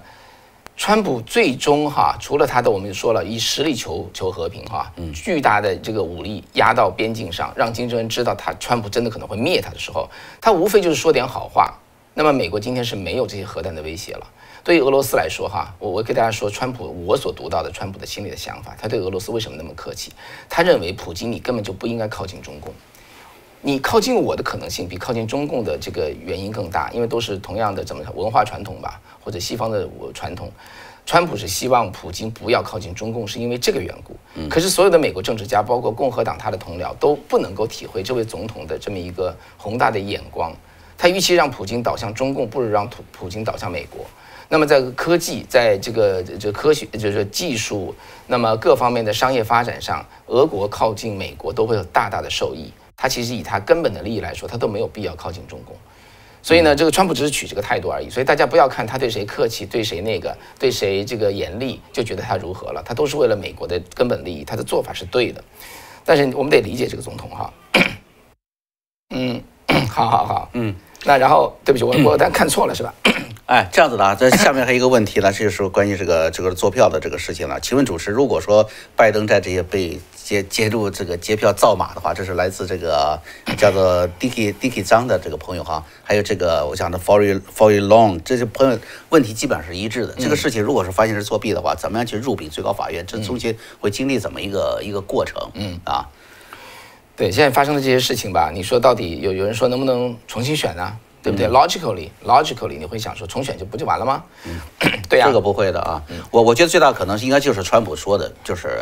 川普最终哈，除了他的，我们说了以实力求求和平哈，巨大的这个武力压到边境上，让金正恩知道他川普真的可能会灭他的时候，他无非就是说点好话。那么美国今天是没有这些核弹的威胁了。对于俄罗斯来说哈，我我给大家说，川普我所读到的川普的心里的想法，他对俄罗斯为什么那么客气？他认为普京你根本就不应该靠近中共。你靠近我的可能性比靠近中共的这个原因更大，因为都是同样的怎么文化传统吧，或者西方的传统。川普是希望普京不要靠近中共，是因为这个缘故。可是所有的美国政治家，包括共和党他的同僚，都不能够体会这位总统的这么一个宏大的眼光。他预期让普京倒向中共，不如让普普京倒向美国。那么在科技，在这个这科学就是技术，那么各方面的商业发展上，俄国靠近美国都会有大大的受益。他其实以他根本的利益来说，他都没有必要靠近中共，所以呢，这个川普只是取这个态度而已。所以大家不要看他对谁客气，对谁那个，对谁这个严厉，就觉得他如何了。他都是为了美国的根本利益，他的做法是对的。但是我们得理解这个总统哈。嗯，好好好，嗯，那然后对不起，我 我但看错了是吧？哎，这样子的啊，这下面还有一个问题呢，就是关于这个这个坐票的这个事情了。请问主持，如果说拜登在这些被揭揭露这个揭票造码的话，这是来自这个叫做 Dicky Dicky 张的这个朋友哈，还有这个我讲的 For You For You Long 这些朋友问题基本上是一致的。这个事情如果是发现是作弊的话，怎么样去入禀最高法院？这中间会经历怎么一个一个过程？嗯啊，对，现在发生的这些事情吧，你说到底有有人说能不能重新选呢？对不对？Logically，Logically，你会想说重选就不就完了吗？嗯，对呀，这个不会的啊。我我觉得最大可能是应该就是川普说的，就是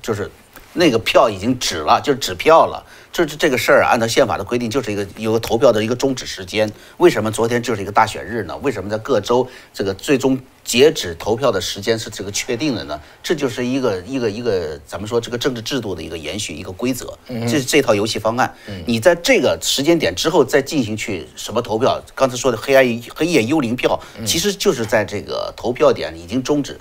就是那个票已经止了，就是止票了。这这这个事儿啊，按照宪法的规定，就是一个有个投票的一个终止时间。为什么昨天就是一个大选日呢？为什么在各州这个最终截止投票的时间是这个确定的呢？这就是一个一个一个咱们说这个政治制度的一个延续，一个规则。这是这套游戏方案。你在这个时间点之后再进行去什么投票？刚才说的黑暗黑夜幽灵票，其实就是在这个投票点已经终止。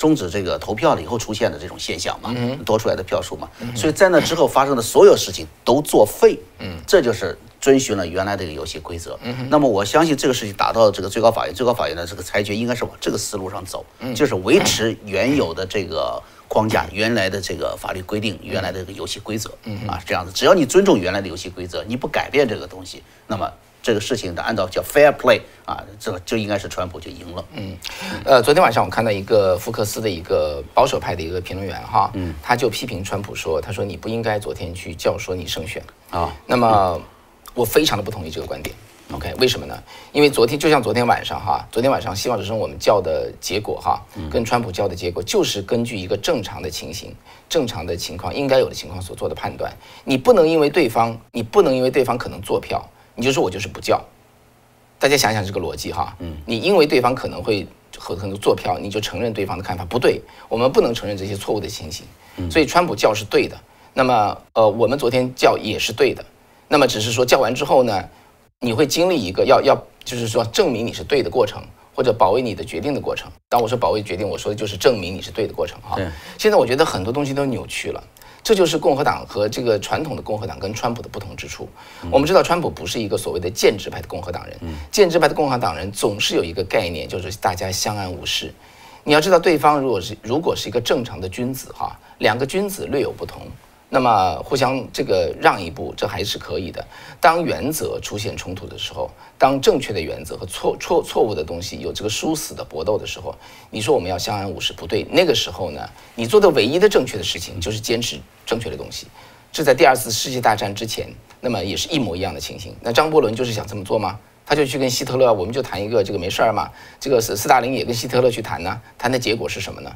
终止这个投票了以后出现的这种现象嘛，多出来的票数嘛，所以在那之后发生的所有事情都作废，嗯，这就是遵循了原来这个游戏规则。那么我相信这个事情打到这个最高法院，最高法院的这个裁决应该是往这个思路上走，就是维持原有的这个框架，原来的这个法律规定，原来的这个游戏规则，啊，这样子，只要你尊重原来的游戏规则，你不改变这个东西，那么这个事情的按照叫 fair play 啊，这就应该是川普就赢了。嗯，呃，昨天晚上我看到一个福克斯的一个保守派的一个评论员哈，嗯，他就批评川普说，他说你不应该昨天去叫说你胜选啊。那么我非常的不同意这个观点。OK，为什么呢？因为昨天就像昨天晚上哈，昨天晚上希望之声我们叫的结果哈，跟川普叫的结果就是根据一个正常的情形、正常的情况应该有的情况所做的判断。你不能因为对方，你不能因为对方可能做票，你就说我就是不叫。大家想想这个逻辑哈，嗯，你因为对方可能会和可能做票，你就承认对方的看法不对，我们不能承认这些错误的情形。所以川普叫是对的，那么呃，我们昨天叫也是对的，那么只是说叫完之后呢？你会经历一个要要，就是说证明你是对的过程，或者保卫你的决定的过程。当我说保卫决定，我说的就是证明你是对的过程哈。现在我觉得很多东西都扭曲了，这就是共和党和这个传统的共和党跟川普的不同之处。我们知道川普不是一个所谓的建制派的共和党人，建制派的共和党人总是有一个概念，就是大家相安无事。你要知道，对方如果是如果是一个正常的君子哈，两个君子略有不同。那么互相这个让一步，这还是可以的。当原则出现冲突的时候，当正确的原则和错错错误的东西有这个殊死的搏斗的时候，你说我们要相安无事不对。那个时候呢，你做的唯一的正确的事情就是坚持正确的东西。这在第二次世界大战之前，那么也是一模一样的情形。那张伯伦就是想这么做吗？他就去跟希特勒，我们就谈一个这个没事儿嘛。这个斯斯大林也跟希特勒去谈呢，谈的结果是什么呢？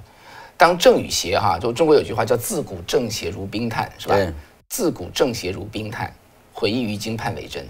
当正与邪哈，就中国有句话叫“自古正邪如冰炭”，是吧？自古正邪如冰炭，毁于于今判为真。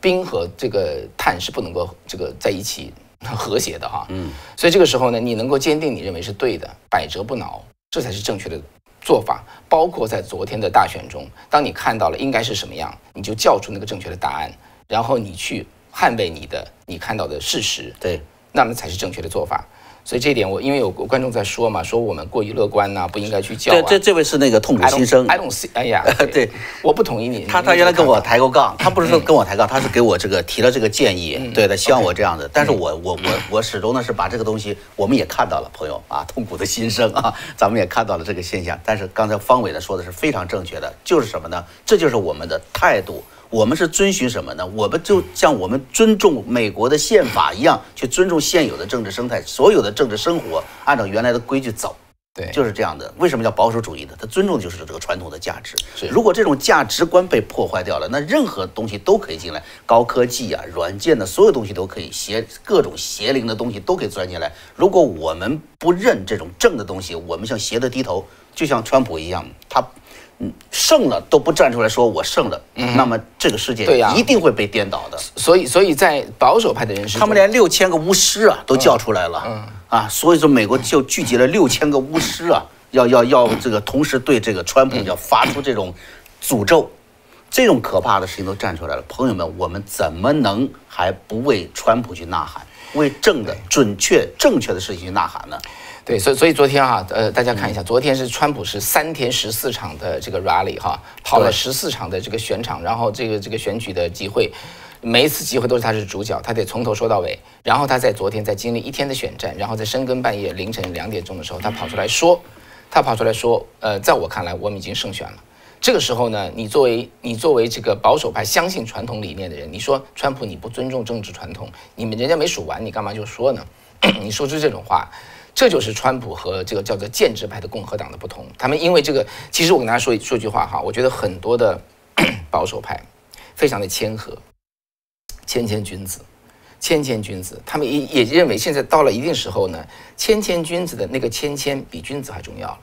冰和这个碳是不能够这个在一起 和谐的哈。嗯。所以这个时候呢，你能够坚定你认为是对的，百折不挠，这才是正确的做法。包括在昨天的大选中，当你看到了应该是什么样，你就叫出那个正确的答案，然后你去捍卫你的你看到的事实。对，那么才是正确的做法。所以这一点，我因为有观众在说嘛，说我们过于乐观呐，不应该去叫。对，这这位是那个痛苦心声。I don't see，哎呀，对，我不同意你。他他原来跟我抬过杠，他不是说跟我抬杠，他是给我这个提了这个建议，对他，希望我这样子。但是我我我我始终呢是把这个东西，我们也看到了，朋友啊，痛苦的心声啊，咱们也看到了这个现象。但是刚才方伟呢说的是非常正确的，就是什么呢？这就是我们的态度。我们是遵循什么呢？我们就像我们尊重美国的宪法一样，去尊重现有的政治生态，所有的政治生活按照原来的规矩走。对，就是这样的。为什么叫保守主义呢？他尊重的就是这个传统的价值。如果这种价值观被破坏掉了，那任何东西都可以进来，高科技啊、软件的所有东西都可以邪，各种邪灵的东西都可以钻进来。如果我们不认这种正的东西，我们向邪的低头，就像川普一样，他。嗯，胜了都不站出来说我胜了，那么这个世界一定会被颠倒的。所以，所以在保守派的人士，他们连六千个巫师啊都叫出来了，啊，所以说美国就聚集了六千个巫师啊，要要要这个同时对这个川普要发出这种诅咒，这种可怕的事情都站出来了。朋友们，我们怎么能还不为川普去呐喊，为正的、准确、正确的事情去呐喊呢？对，所以所以昨天啊，呃，大家看一下，昨天是川普是三天十四场的这个 rally 哈，跑了十四场的这个选场，然后这个这个选举的集会，每一次集会都是他是主角，他得从头说到尾。然后他在昨天在经历一天的选战，然后在深更半夜凌晨两点钟的时候，他跑出来说，他跑出来说，呃，在我看来，我们已经胜选了。这个时候呢，你作为你作为这个保守派相信传统理念的人，你说川普你不尊重政治传统，你们人家没数完，你干嘛就说呢？你说出这种话。这就是川普和这个叫做建制派的共和党的不同。他们因为这个，其实我跟大家说说句话哈，我觉得很多的 保守派非常的谦和，谦谦君子，谦谦君子。他们也也认为现在到了一定时候呢，谦谦君子的那个谦谦比君子还重要了。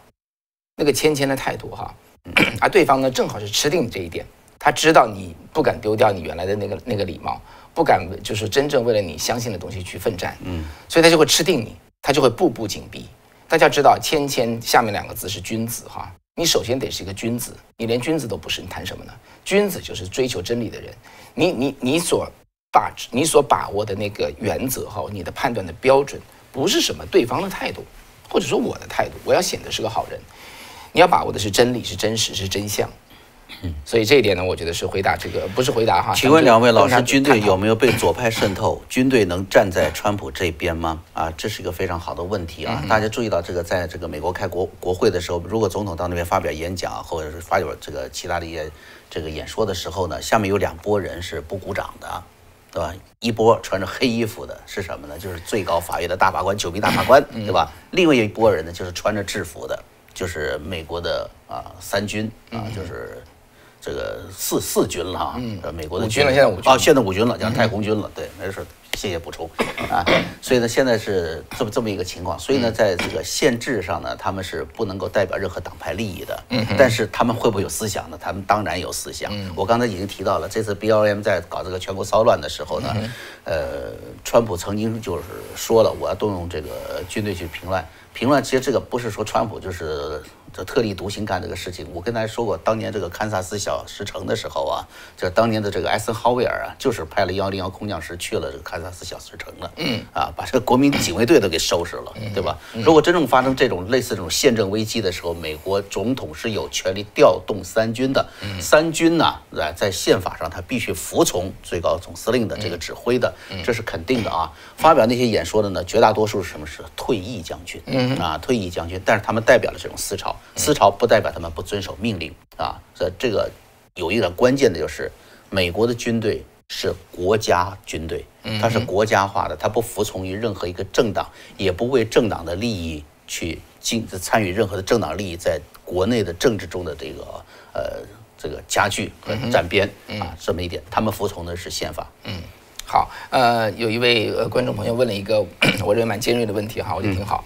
那个谦谦的态度哈，而对方呢正好是吃定这一点，他知道你不敢丢掉你原来的那个那个礼貌，不敢就是真正为了你相信的东西去奋战，嗯，所以他就会吃定你。他就会步步紧逼。大家知道“谦谦”下面两个字是“君子”哈，你首先得是一个君子，你连君子都不是，你谈什么呢？君子就是追求真理的人。你你你所把你所把握的那个原则哈，你的判断的标准不是什么对方的态度，或者说我的态度，我要显得是个好人。你要把握的是真理，是真实，是真相。嗯，所以这一点呢，我觉得是回答这个，不是回答哈。请问两位老师，军队有没有被左派渗透？军队能站在川普这边吗？啊，这是一个非常好的问题啊！大家注意到这个，在这个美国开国国会的时候，如果总统到那边发表演讲，或者是发表这个其他的一些这个演说的时候呢，下面有两拨人是不鼓掌的，对吧？一波穿着黑衣服的是什么呢？就是最高法院的大法官，九名大法官，对吧？另外一拨人呢，就是穿着制服的，就是美国的啊三军啊，就是这个四四军了哈，嗯美国的五军了现在五军啊，现在五军了，讲太空军了，对，没事，谢谢补充啊。所以呢，现在是这么这么一个情况，所以呢，在这个限制上呢，他们是不能够代表任何党派利益的，嗯但是他们会不会有思想呢？他们当然有思想。我刚才已经提到了，这次 BLM 在搞这个全国骚乱的时候呢，呃，川普曾经就是说了，我要动用这个军队去平乱。平乱其实这个不是说川普就是这特立独行干这个事情。我跟大家说过，当年这个堪萨斯小石城的时候啊，这当年的这个艾森豪威尔啊，就是派了幺零幺空降师去了这个堪萨斯小石城了，嗯，啊，把这个国民警卫队都给收拾了，对吧？如果真正发生这种类似这种宪政危机的时候，美国总统是有权利调动三军的。三军呢，在在宪法上他必须服从最高总司令的这个指挥的，这是肯定的啊。发表那些演说的呢，绝大多数是什么？是退役将军，啊，退役将军，但是他们代表了这种思潮，思潮不代表他们不遵守命令啊。所以这个有一点关键的就是，美国的军队是国家军队，它是国家化的，它不服从于任何一个政党，也不为政党的利益去进参与任何的政党利益在国内的政治中的这个呃这个加剧和站边啊，这么一点，他们服从的是宪法。嗯好，呃，有一位呃观众朋友问了一个 我认为蛮尖锐的问题哈，我觉得挺好。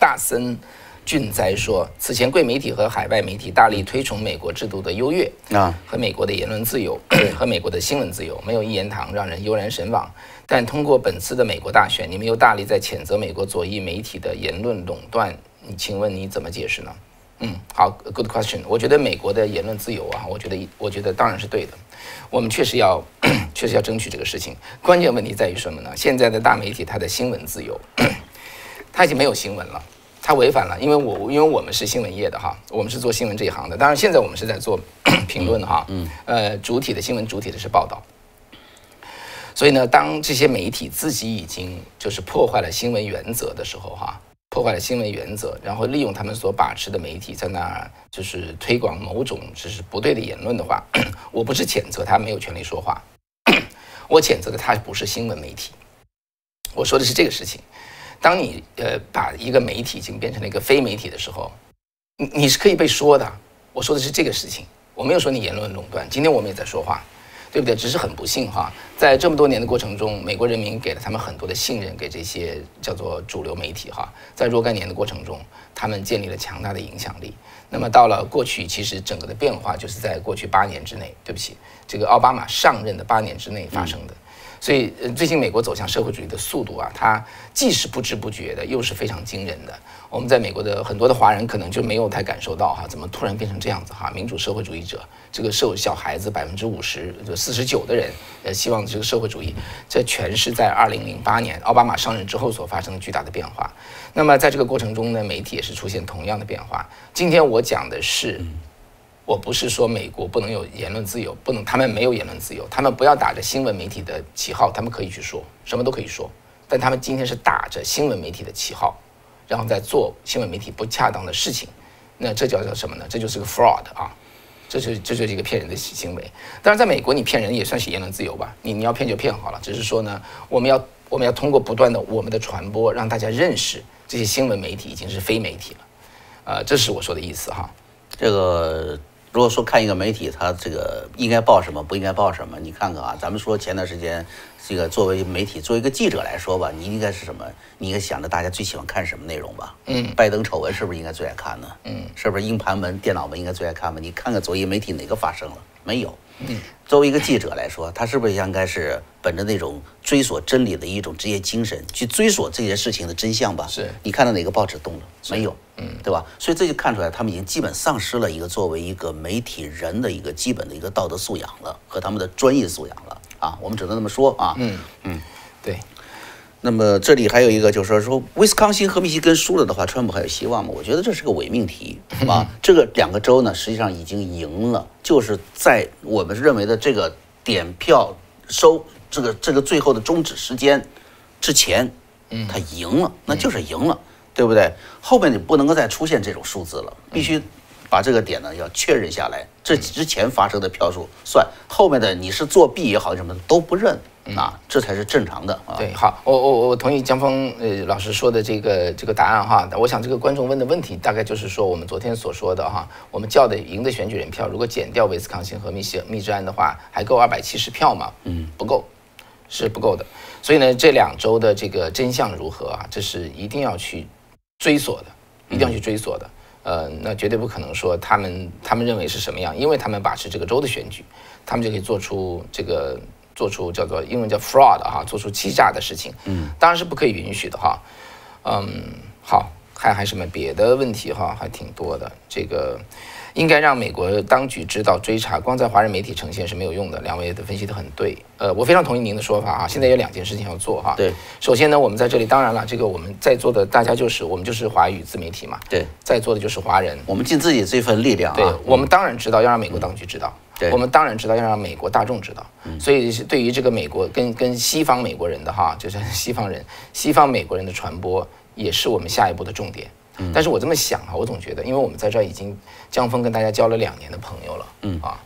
大森俊哉说，此前贵媒体和海外媒体大力推崇美国制度的优越啊和美国的言论自由 和美国的新闻自由，没有一言堂，让人悠然神往。但通过本次的美国大选，你们又大力在谴责美国左翼媒体的言论垄断，你请问你怎么解释呢？嗯，好，good question。我觉得美国的言论自由啊，我觉得我觉得当然是对的。我们确实要 确实要争取这个事情。关键问题在于什么呢？现在的大媒体它的新闻自由，它已经没有新闻了，它违反了。因为我因为我们是新闻业的哈，我们是做新闻这一行的。当然现在我们是在做 评论哈，嗯，呃，主体的新闻主体的是报道。所以呢，当这些媒体自己已经就是破坏了新闻原则的时候哈。破坏了新闻原则，然后利用他们所把持的媒体在那儿就是推广某种就是不对的言论的话，我不是谴责他没有权利说话，我谴责的他不是新闻媒体。我说的是这个事情。当你呃把一个媒体已经变成了一个非媒体的时候，你你是可以被说的。我说的是这个事情，我没有说你言论垄断。今天我们也在说话。对不对？只是很不幸哈，在这么多年的过程中，美国人民给了他们很多的信任，给这些叫做主流媒体哈，在若干年的过程中，他们建立了强大的影响力。那么到了过去，其实整个的变化就是在过去八年之内，对不起，这个奥巴马上任的八年之内发生的。所以，呃，最近美国走向社会主义的速度啊，它既是不知不觉的，又是非常惊人的。我们在美国的很多的华人可能就没有太感受到哈，怎么突然变成这样子哈？民主社会主义者，这个社小孩子百分之五十就四十九的人，呃，希望这个社会主义，这全是在二零零八年奥巴马上任之后所发生的巨大的变化。那么在这个过程中呢，媒体也是出现同样的变化。今天我讲的是。我不是说美国不能有言论自由，不能，他们没有言论自由，他们不要打着新闻媒体的旗号，他们可以去说什么都可以说，但他们今天是打着新闻媒体的旗号，然后在做新闻媒体不恰当的事情，那这叫叫什么呢？这就是个 fraud 啊，这就这就是一个骗人的行为。当然，在美国你骗人也算是言论自由吧，你你要骗就骗好了，只是说呢，我们要我们要通过不断的我们的传播，让大家认识这些新闻媒体已经是非媒体了，呃，这是我说的意思哈，这个。如果说看一个媒体，它这个应该报什么，不应该报什么，你看看啊，咱们说前段时间，这个作为媒体，作为一个记者来说吧，你应该是什么？你应该想着大家最喜欢看什么内容吧？嗯，拜登丑闻是不是应该最爱看呢？嗯，是不是硬盘门、电脑门应该最爱看吧？你看看左翼媒体哪个发生了？没有。嗯，作为一个记者来说，他是不是应该是本着那种追索真理的一种职业精神，去追索这件事情的真相吧？是你看到哪个报纸动了？没有，嗯，对吧？所以这就看出来，他们已经基本丧失了一个作为一个媒体人的一个基本的一个道德素养了，和他们的专业素养了啊！我们只能这么说啊。嗯嗯，对。那么这里还有一个，就是说，说威斯康星和密西根输了的话，川普还有希望吗？我觉得这是个伪命题啊。这个两个州呢，实际上已经赢了，就是在我们认为的这个点票收这个这个最后的终止时间之前，嗯，他赢了，那就是赢了，对不对？后面你不能够再出现这种数字了，必须把这个点呢要确认下来。这之前发生的票数算，后面的你是作弊也好什么的都不认。啊，这才是正常的啊。对，好，我我我同意江峰呃老师说的这个这个答案哈。我想这个观众问的问题大概就是说我们昨天所说的哈，我们叫的赢的选举人票，如果减掉威斯康星和密西密治安的话，还够二百七十票吗？嗯，不够，是不够的。所以呢，这两周的这个真相如何啊？这是一定要去追索的，一定要去追索的。呃，那绝对不可能说他们他们认为是什么样，因为他们把持这个州的选举，他们就可以做出这个做出叫做英文叫 fraud 哈，做出欺诈的事情。嗯，当然是不可以允许的哈。嗯，好，还还什么别的问题哈？还挺多的。这个应该让美国当局知道追查，光在华人媒体呈现是没有用的。两位的分析的很对，呃，我非常同意您的说法啊。现在有两件事情要做哈。对，首先呢，我们在这里，当然了，这个我们在座的大家就是我们就是华语自媒体嘛，对，在座的就是华人。我们尽自己这份力量对啊。我们当然知道要让美国当局知道，对我们当然知道要让美国大众知道。所以对于这个美国跟跟西方美国人的哈，就是西方人、西方美国人的传播，也是我们下一步的重点。但是我这么想哈，我总觉得，因为我们在这儿已经江峰跟大家交了两年的朋友了，嗯。啊，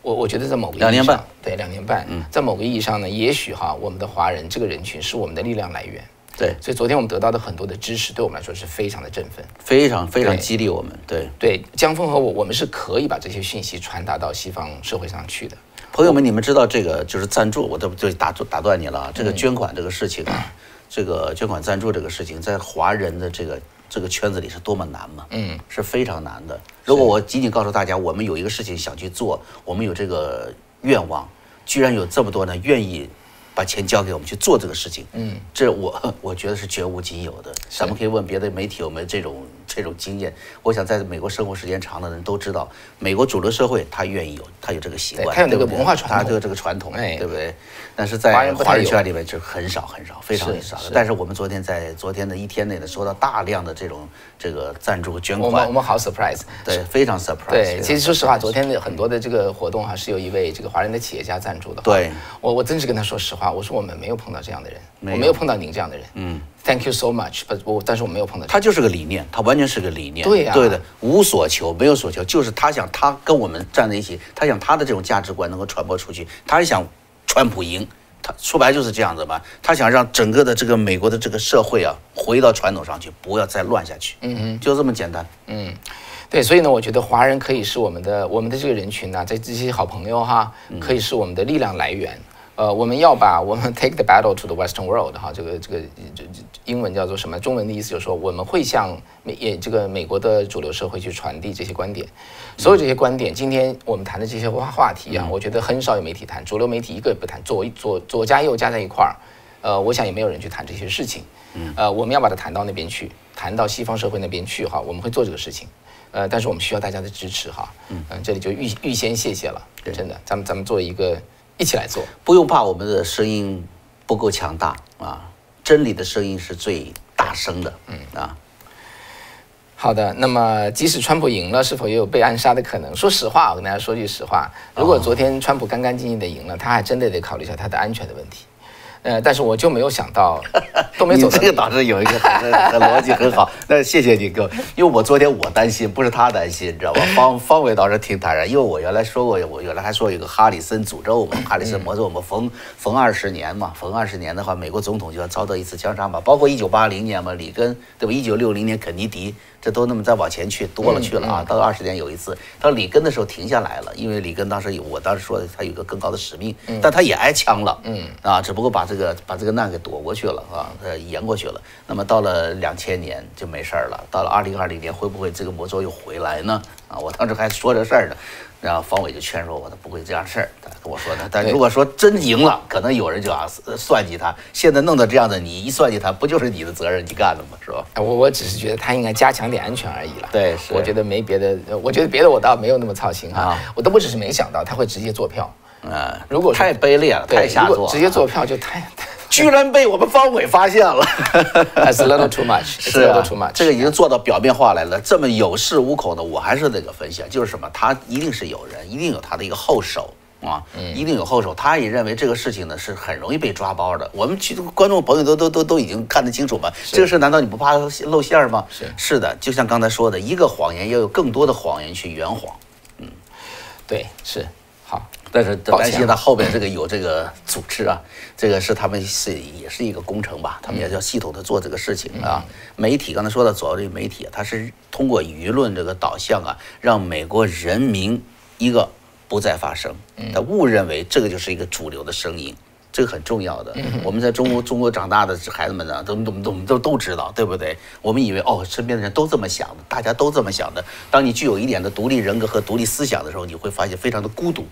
我我觉得在某个意义上两年半，对两年半，在某个意义上呢，也许哈，我们的华人这个人群是我们的力量来源。对，所以昨天我们得到的很多的支持，对我们来说是非常的振奋。非常非常激励我们。对，对江峰和我，我们是可以把这些讯息传达到西方社会上去的。朋友们，你们知道这个就是赞助，我都就打打断你了啊。这个捐款这个事情啊，这个捐款赞助这个事情，在华人的这个这个圈子里是多么难嘛？嗯，是非常难的。如果我仅仅告诉大家，我们有一个事情想去做，我们有这个愿望，居然有这么多呢愿意把钱交给我们去做这个事情，嗯，这我 我觉得是绝无仅有的。咱们可以问别的媒体有没有这种这种经验。我想在美国生活时间长的人都知道，美国主流社会他愿意有，他有这个习惯，对他有这个文化传统他有这个传统，哎对不对？但是在华人圈里面就很少很少，非常很少的。但是我们昨天在昨天的一天内呢，收到大量的这种这个赞助捐款我们我，们好 surprise。对，非常 surprise。对，其实说实话，昨天的很多的这个活动哈，是有一位这个华人的企业家赞助的。对，我我真是跟他说实话，我说我们没有碰到这样的人，没我没有碰到您这样的人。嗯，Thank you so much，but 我但是我没有碰到。他就是个理念，他完全是个理念。对呀对的，无所求，没有所求，就是他想他跟我们站在一起，他想他的这种价值观能够传播出去，他也想川普赢。他说白就是这样子嘛，他想让整个的这个美国的这个社会啊回到传统上去，不要再乱下去。嗯嗯，就这么简单。嗯对，所以呢，我觉得华人可以是我们的我们的这个人群呢、在这些好朋友哈，嗯可以是我们的力量来源。呃，我们要把我们 take the battle to the Western world 哈，这个这个这这英文叫做什么？中文的意思就是说，我们会向美也这个美国的主流社会去传递这些观点。所有这些观点，今天我们谈的这些话话题啊，我觉得很少有媒体谈，主流媒体一个也不谈，左左左加右加在一块儿，呃，我想也没有人去谈这些事情。呃，我们要把它谈到那边去，谈到西方社会那边去哈，我们会做这个事情。呃，但是我们需要大家的支持哈。嗯、这里就预预先谢谢了，真的，咱们咱们做一个一起来做。不用怕我们的声音不够强大啊，真理的声音是最大声的。嗯啊，好的，那么即使川普赢了，是否也有被暗杀的可能？说实话，我跟大家说句实话，如果昨天川普干干净净的赢了，他还真的得考虑一下他的安全的问题。呃，但是我就没有想到，都没走到这个倒是 有一个很很逻辑很好，那谢谢你哥，因为我昨天我担心，不是他担心，你知道吧？方方伟倒是挺坦然，因为我原来说过，我原来还说有个哈里森诅咒嘛，哈里森魔咒，我们逢逢二十年嘛，逢二十年的话，美国总统就要遭到一次枪杀嘛，包括一九八零年嘛，里根对吧？一九六零年肯尼迪，这都那么再往前去多了去了啊，到二十年有一次，到里根的时候停下来了，因为里根当时有，我当时说他有个更高的使命，但他也挨枪了，嗯啊，只不过把这个把这个难给躲过去了啊，呃，延过去了。那么到了两千年就没事儿了，到了二零二零年会不会这个魔咒又回来呢？啊，我当时还说这事儿呢。然后方伟就劝说我，他不会这样事儿，他跟我说的。但如果说真赢了，可能有人就啊呃算计他。现在弄到这样的，你一算计他，不就是你的责任，你干的吗？是吧？哎我我只是觉得他应该加强点安全而已了。对是我觉得没别的，呃我觉得别的我倒没有那么操心哈。啊我都不只是没想到他会直接做票，嗯，如果太卑劣了，太下作了，直接做票就太 居然被我们方伟发现了。，That's a little too much，是 a 啊 little too much。这个已经做到表面化来了，这么有恃无恐的，我还是那个分析，就是什么，他一定是有人，一定有他的一个后手啊，一定有后手。他也认为这个事情呢是很容易被抓包的。我们其实观众朋友都都都都已经看得清楚嘛，这个事难道你不怕露馅儿吗？是是的，就像刚才说的，一个谎言要有更多的谎言去圆谎。嗯对，是好，但是担心他后边这个有这个组织啊，这个是他们是也是一个工程吧，他们也要系统的做这个事情啊。媒体刚才说的主要这个媒体啊，它是通过舆论这个导向啊，让美国人民一个不再发声，他误认为这个就是一个主流的声音。这个很重要的，我们在中国中国长大的孩子们呢，都都都都都知道，对不对？我们以为哦，身边的人都这么想的，大家都这么想的。当你具有一点的独立人格和独立思想的时候，你会发现非常的孤独，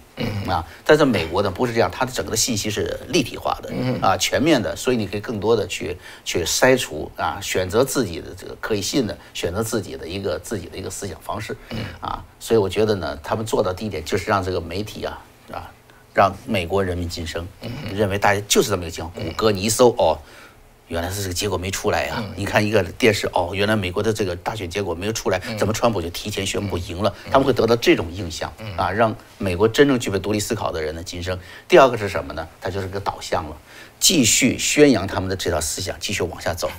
啊。但在美国呢，不是这样，它的整个的信息是立体化的，啊，全面的，所以你可以更多的去去筛除啊，选择自己的这个可以信的，选择自己的一个自己的一个思想方式，啊。所以我觉得呢，他们做到第一点就是让这个媒体啊啊。让美国人民晋升，认为大家就是这么一个情况。谷歌你一搜哦，原来是这个结果没出来呀、你看一个电视哦，原来美国的这个大选结果没有出来，怎么川普就提前宣布赢了？他们会得到这种印象啊，让美国真正具备独立思考的人呢晋升。第二个是什么呢？它就是个导向了。继续宣扬他们的这套思想，继续往下走，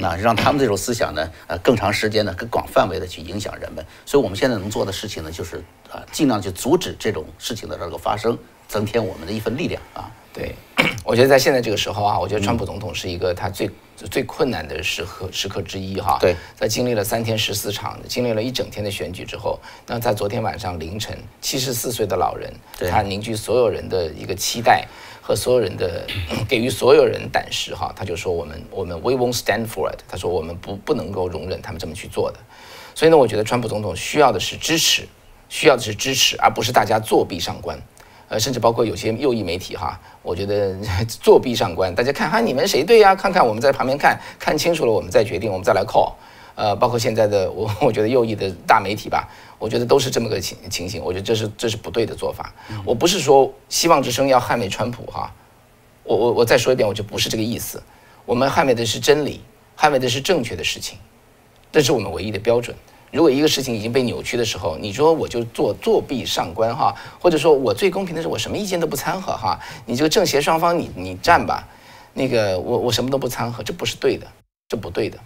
那让他们这种思想呢，呃，更长时间的、更广范围的去影响人们。所以，我们现在能做的事情呢，就是啊，尽量去阻止这种事情的这个发生，增添我们的一份力量啊。对，我觉得在现在这个时候啊，我觉得川普总统是一个他最最困难的时刻时刻之一哈。对，在经历了三天十四场，经历了一整天的选举之后，那在昨天晚上凌晨，七十四岁的老人，他凝聚所有人的一个期待和所有人的 给予所有人胆识哈，他就说我们我们 we won't stand for it，他说我们不不能够容忍他们这么去做的，所以呢，我觉得川普总统需要的是支持，需要的是支持，而不是大家作壁上官。呃，甚至包括有些右翼媒体哈，我觉得 作弊上官，大家看哈你们谁对呀、看看我们在旁边看看清楚了，我们再决定，我们再来 call。呃，包括现在的我，我觉得右翼的大媒体吧，我觉得都是这么个情情形，我觉得这是这是不对的做法。我不是说希望之声要捍卫川普哈，我我我再说一遍，我就不是这个意思。我们捍卫的是真理，捍卫的是正确的事情，这是我们唯一的标准。如果一个事情已经被扭曲的时候，你说我就做作弊上官哈，或者说我最公平的是我什么意见都不掺和哈，你这个正邪双方你你站吧，那个我我什么都不掺和，这不是对的，这不对的。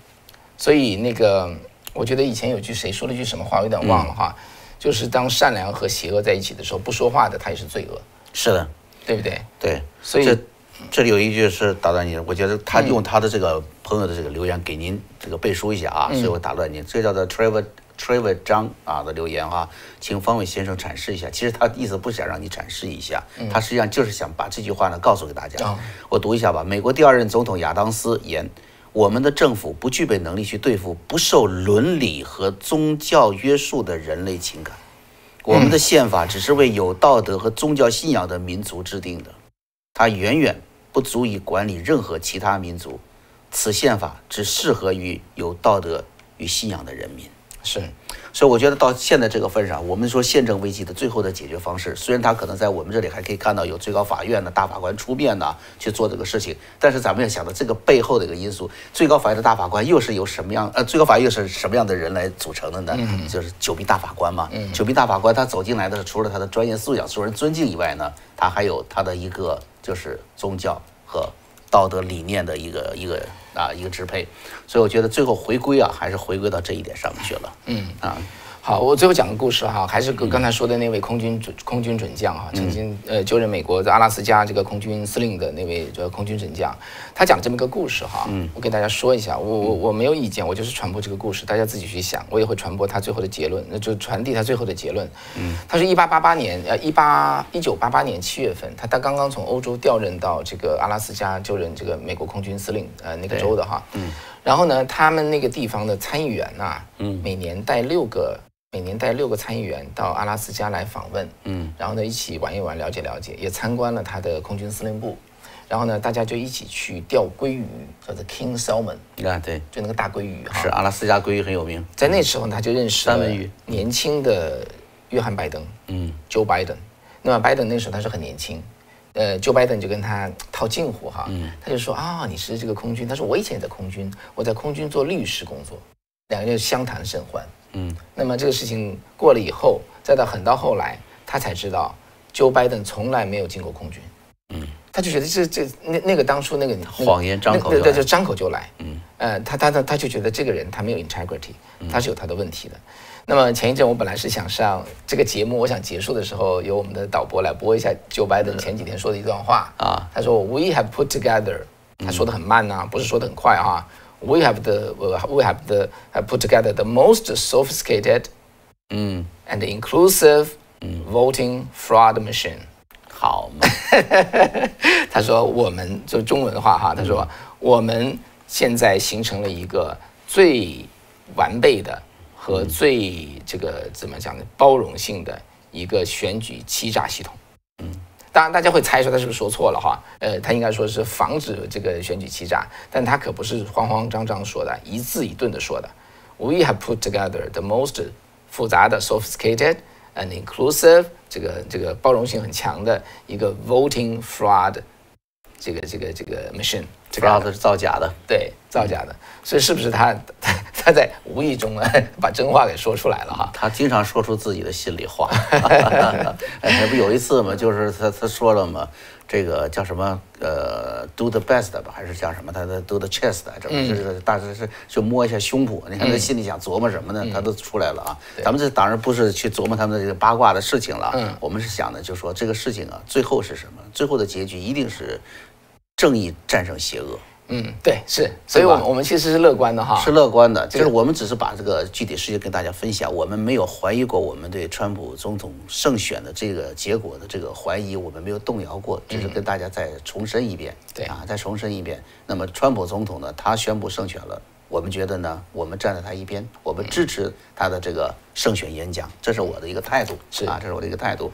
所以那个我觉得以前有句谁说了句什么话，我有点忘了哈，就是当善良和邪恶在一起的时候，不说话的他也是罪恶，是的，对不对？对。所以这这里有一句是打断你，我觉得他用他的这个朋友的这个留言给您这个背书一下啊，所以我打断您。这叫做 Trevor Trevor 张啊的留言啊，请方伟先生阐释一下。其实他意思不是想让你阐释一下，他实际上就是想把这句话呢告诉给大家哦。我读一下吧。美国第二任总统亚当斯言。我们的政府不具备能力去对付不受伦理和宗教约束的人类情感。我们的宪法只是为有道德和宗教信仰的民族制定的，它远远不足以管理任何其他民族。此宪法只适合于有道德与信仰的人民。是所以我觉得到现在这个份上，我们说宪政危机的最后的解决方式，虽然它可能在我们这里还可以看到有最高法院的大法官出面呢去做这个事情，但是咱们要想到这个背后的一个因素，最高法院的大法官又是由什么样呃，最高法院又是什么样的人来组成的呢？就是九名大法官嘛。九名大法官他走进来的除了他的专业素养受人尊敬以外呢，他还有他的一个就是宗教和道德理念的一个一个啊一个支配，所以我觉得最后回归啊，还是回归到这一点上面去了。嗯啊。好，我最后讲个故事哈，还是跟刚才说的那位空军准空军准将哈，曾经呃就任美国在阿拉斯加这个空军司令的那位这空军准将，他讲这么一个故事哈，我给大家说一下，我我我没有意见，我就是传播这个故事，大家自己去想，我也会传播他最后的结论，那就传递他最后的结论。嗯，他是一八八八年呃一八一九八八年七月份，他他刚刚从欧洲调任到这个阿拉斯加就任这个美国空军司令呃那个州的哈，嗯，然后呢，他们那个地方的参议员呐、嗯，每年带六个。每年带六个参议员到阿拉斯加来访问，嗯，然后呢一起玩一玩，了解了解，也参观了他的空军司令部，然后呢大家就一起去钓鲑鱼，叫做 King Salmon，啊，对，就那个大鲑鱼哈。是阿拉斯加鲑鱼很有名。在那时候他就认识了三文鱼年轻的约翰拜登，嗯，Joe Biden。那么拜登那时候他是很年轻，呃，Joe Biden 就跟他套近乎哈，他就说啊你是这个空军，他说我以前也在空军，我在空军做律师工作，两个人就相谈甚欢。嗯，那么这个事情过了以后，再到很到后来，他才知道，Joe Biden 从来没有进过空军。嗯，他就觉得这这那那个当初那个谎言张口就来那对对，就张口就来。嗯，呃，他他他他就觉得这个人他没有 integrity，他是有他的问题的。那么前一阵我本来是想上这个节目，我想结束的时候由我们的导播来播一下 Joe Biden 前几天说的一段话啊。他说 We have put together，他说的很慢呐、不是说的很快啊。We have the we have the have put together the most sophisticated 嗯，and inclusive voting fraud machine。好吗，他说我们就中文话哈，他说我们现在形成了一个最完备的和最这个怎么讲呢，包容性的一个选举欺诈系统。嗯，当然大家会猜说他是不是说错了哈？呃，他应该说是防止这个选举欺诈，但他可不是慌慌张张说的，一字一顿的说的。We have put together the most 复杂的 sophisticated and inclusive 这个这个包容性很强的一个 voting fraud 这个这个这个 machine，fraud 是造假的。对造假的，所以是不是他他他在无意中啊把真话给说出来了哈？他经常说出自己的心里话。哎，不有一次嘛，就是他他说了嘛，这个叫什么呃，do the best 吧，还是叫什么？他的 do the chest，这么就是大致是就摸一下胸脯。你看他心里想琢磨什么呢？他都出来了啊。咱们这当然不是去琢磨他们的这个八卦的事情了，我们是想的，就说这个事情啊，最后是什么？最后的结局一定是正义战胜邪恶。嗯，对，是，所以我们我们其实是乐观的哈。是乐观的，就是我们只是把这个具体事情跟大家分享，我们没有怀疑过我们对川普总统胜选的这个结果的这个怀疑，我们没有动摇过，只是跟大家再重申一遍。对啊，再重申一遍。那么川普总统呢，他宣布胜选了。我们觉得呢，我们站在他一边，我们支持他的这个胜选演讲，这是我的一个态度，是啊，这是我的一个态度。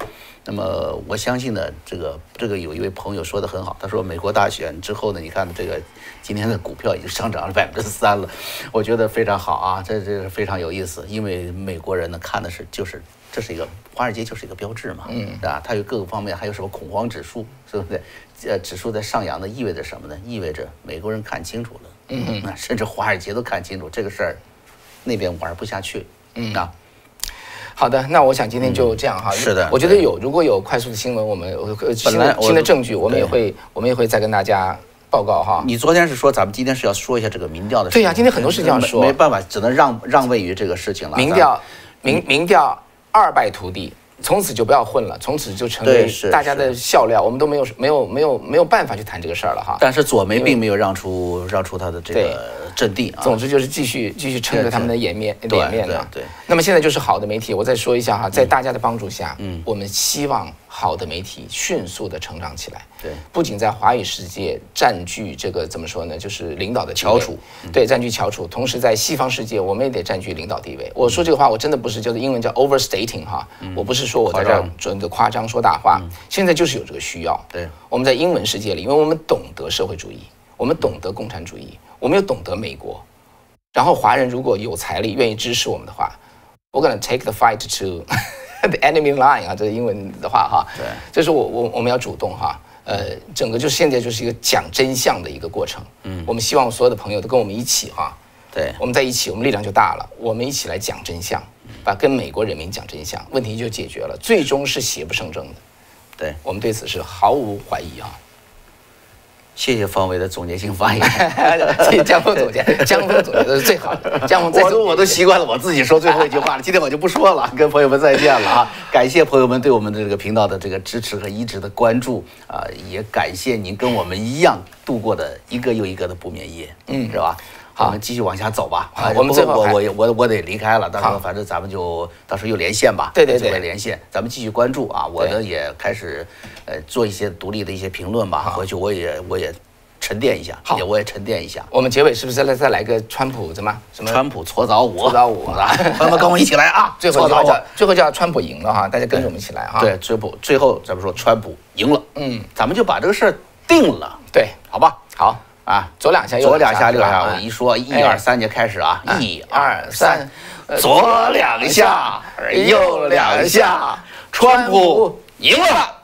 那么我相信呢，这个这个有一位朋友说的很好，他说美国大选之后呢，你看这个今天的股票已经上涨了百分之三了，我觉得非常好啊，这这是非常有意思，因为美国人呢看的是就是这是一个华尔街就是一个标志嘛，嗯，啊，它有各个方面，还有什么恐慌指数，是不是？呃，指数在上扬的意味着什么呢？意味着美国人看清楚了，嗯，那甚至华尔街都看清楚这个事儿，那边玩不下去，嗯啊。好的，那我想今天就这样哈。是的我觉得有如果有快速的新闻，我们呃新来新的证据，我们也会我们也会再跟大家报告哈。你昨天是说咱们今天是要说一下这个民调的事情？对呀今天很多事情要说没没办法，只能让让位于这个事情了。民调民民调二败涂地，从此就不要混了，从此就成为大家的笑料，我们都没有没有没有没有办法去谈这个事儿了哈。但是左媒并没有让出让出他的这个阵地啊。总之就是继续继续撑着他们的颜面脸面呢。对对那么现在就是好的媒体，我再说一下哈，在大家的帮助下，嗯，我们希望好的媒体迅速的成长起来。对，不仅在华语世界占据这个怎么说呢，就是领导的翘楚，对，占据翘楚。同时在西方世界，我们也得占据领导地位。我说这个话，我真的不是就是英文叫 overstating 哈，我不是说我在这准的夸张说大话，现在就是有这个需要。对，我们在英文世界里，因为我们懂得社会主义，我们懂得共产主义，我们又懂得美国。然后华人如果有财力，愿意支持我们的话，we're gonna take the fight to the enemy line 啊，这是英文的话哈。对，就是我我我们要主动哈。呃，整个就是现在就是一个讲真相的一个过程。嗯，我们希望所有的朋友都跟我们一起哈，对我们在一起，我们力量就大了。我们一起来讲真相，把跟美国人民讲真相，问题就解决了，最终是邪不胜正的。对，我们对此是毫无怀疑啊。谢谢方伟的总结性发言。谢谢江峰总结，江峰总结的是最好的。江峰 再我都我都习惯了我自己说最后一句话了，今天我就不说了，跟朋友们再见了啊！感谢朋友们对我们的这个频道的这个支持和一直的关注啊，也感谢您跟我们一样度过的一个又一个的不眠夜，嗯，是吧？好，我们继续往下走吧。啊我们最后还我我我我得离开了，到时候反正咱们就到时候又连线吧。对对对连线，咱们继续关注啊！我呢也开始呃做一些独立的一些评论吧，回去我也我也沉淀一下，好也我也沉淀一下。我们结尾是不是再来再来个川普怎么什么？川普搓澡舞，搓澡舞啊！朋友们跟我一起来啊！最后搓澡舞。最后叫川普赢了哈，大家跟着我们一起来哈。对，最后最后咱们说川普赢了，嗯，咱们就把这个事儿定了，对，好吧？好，啊，左两下右左两下右下，我一说一哎二三就开始啊，一二三，呃左两下，右两下，川普赢了。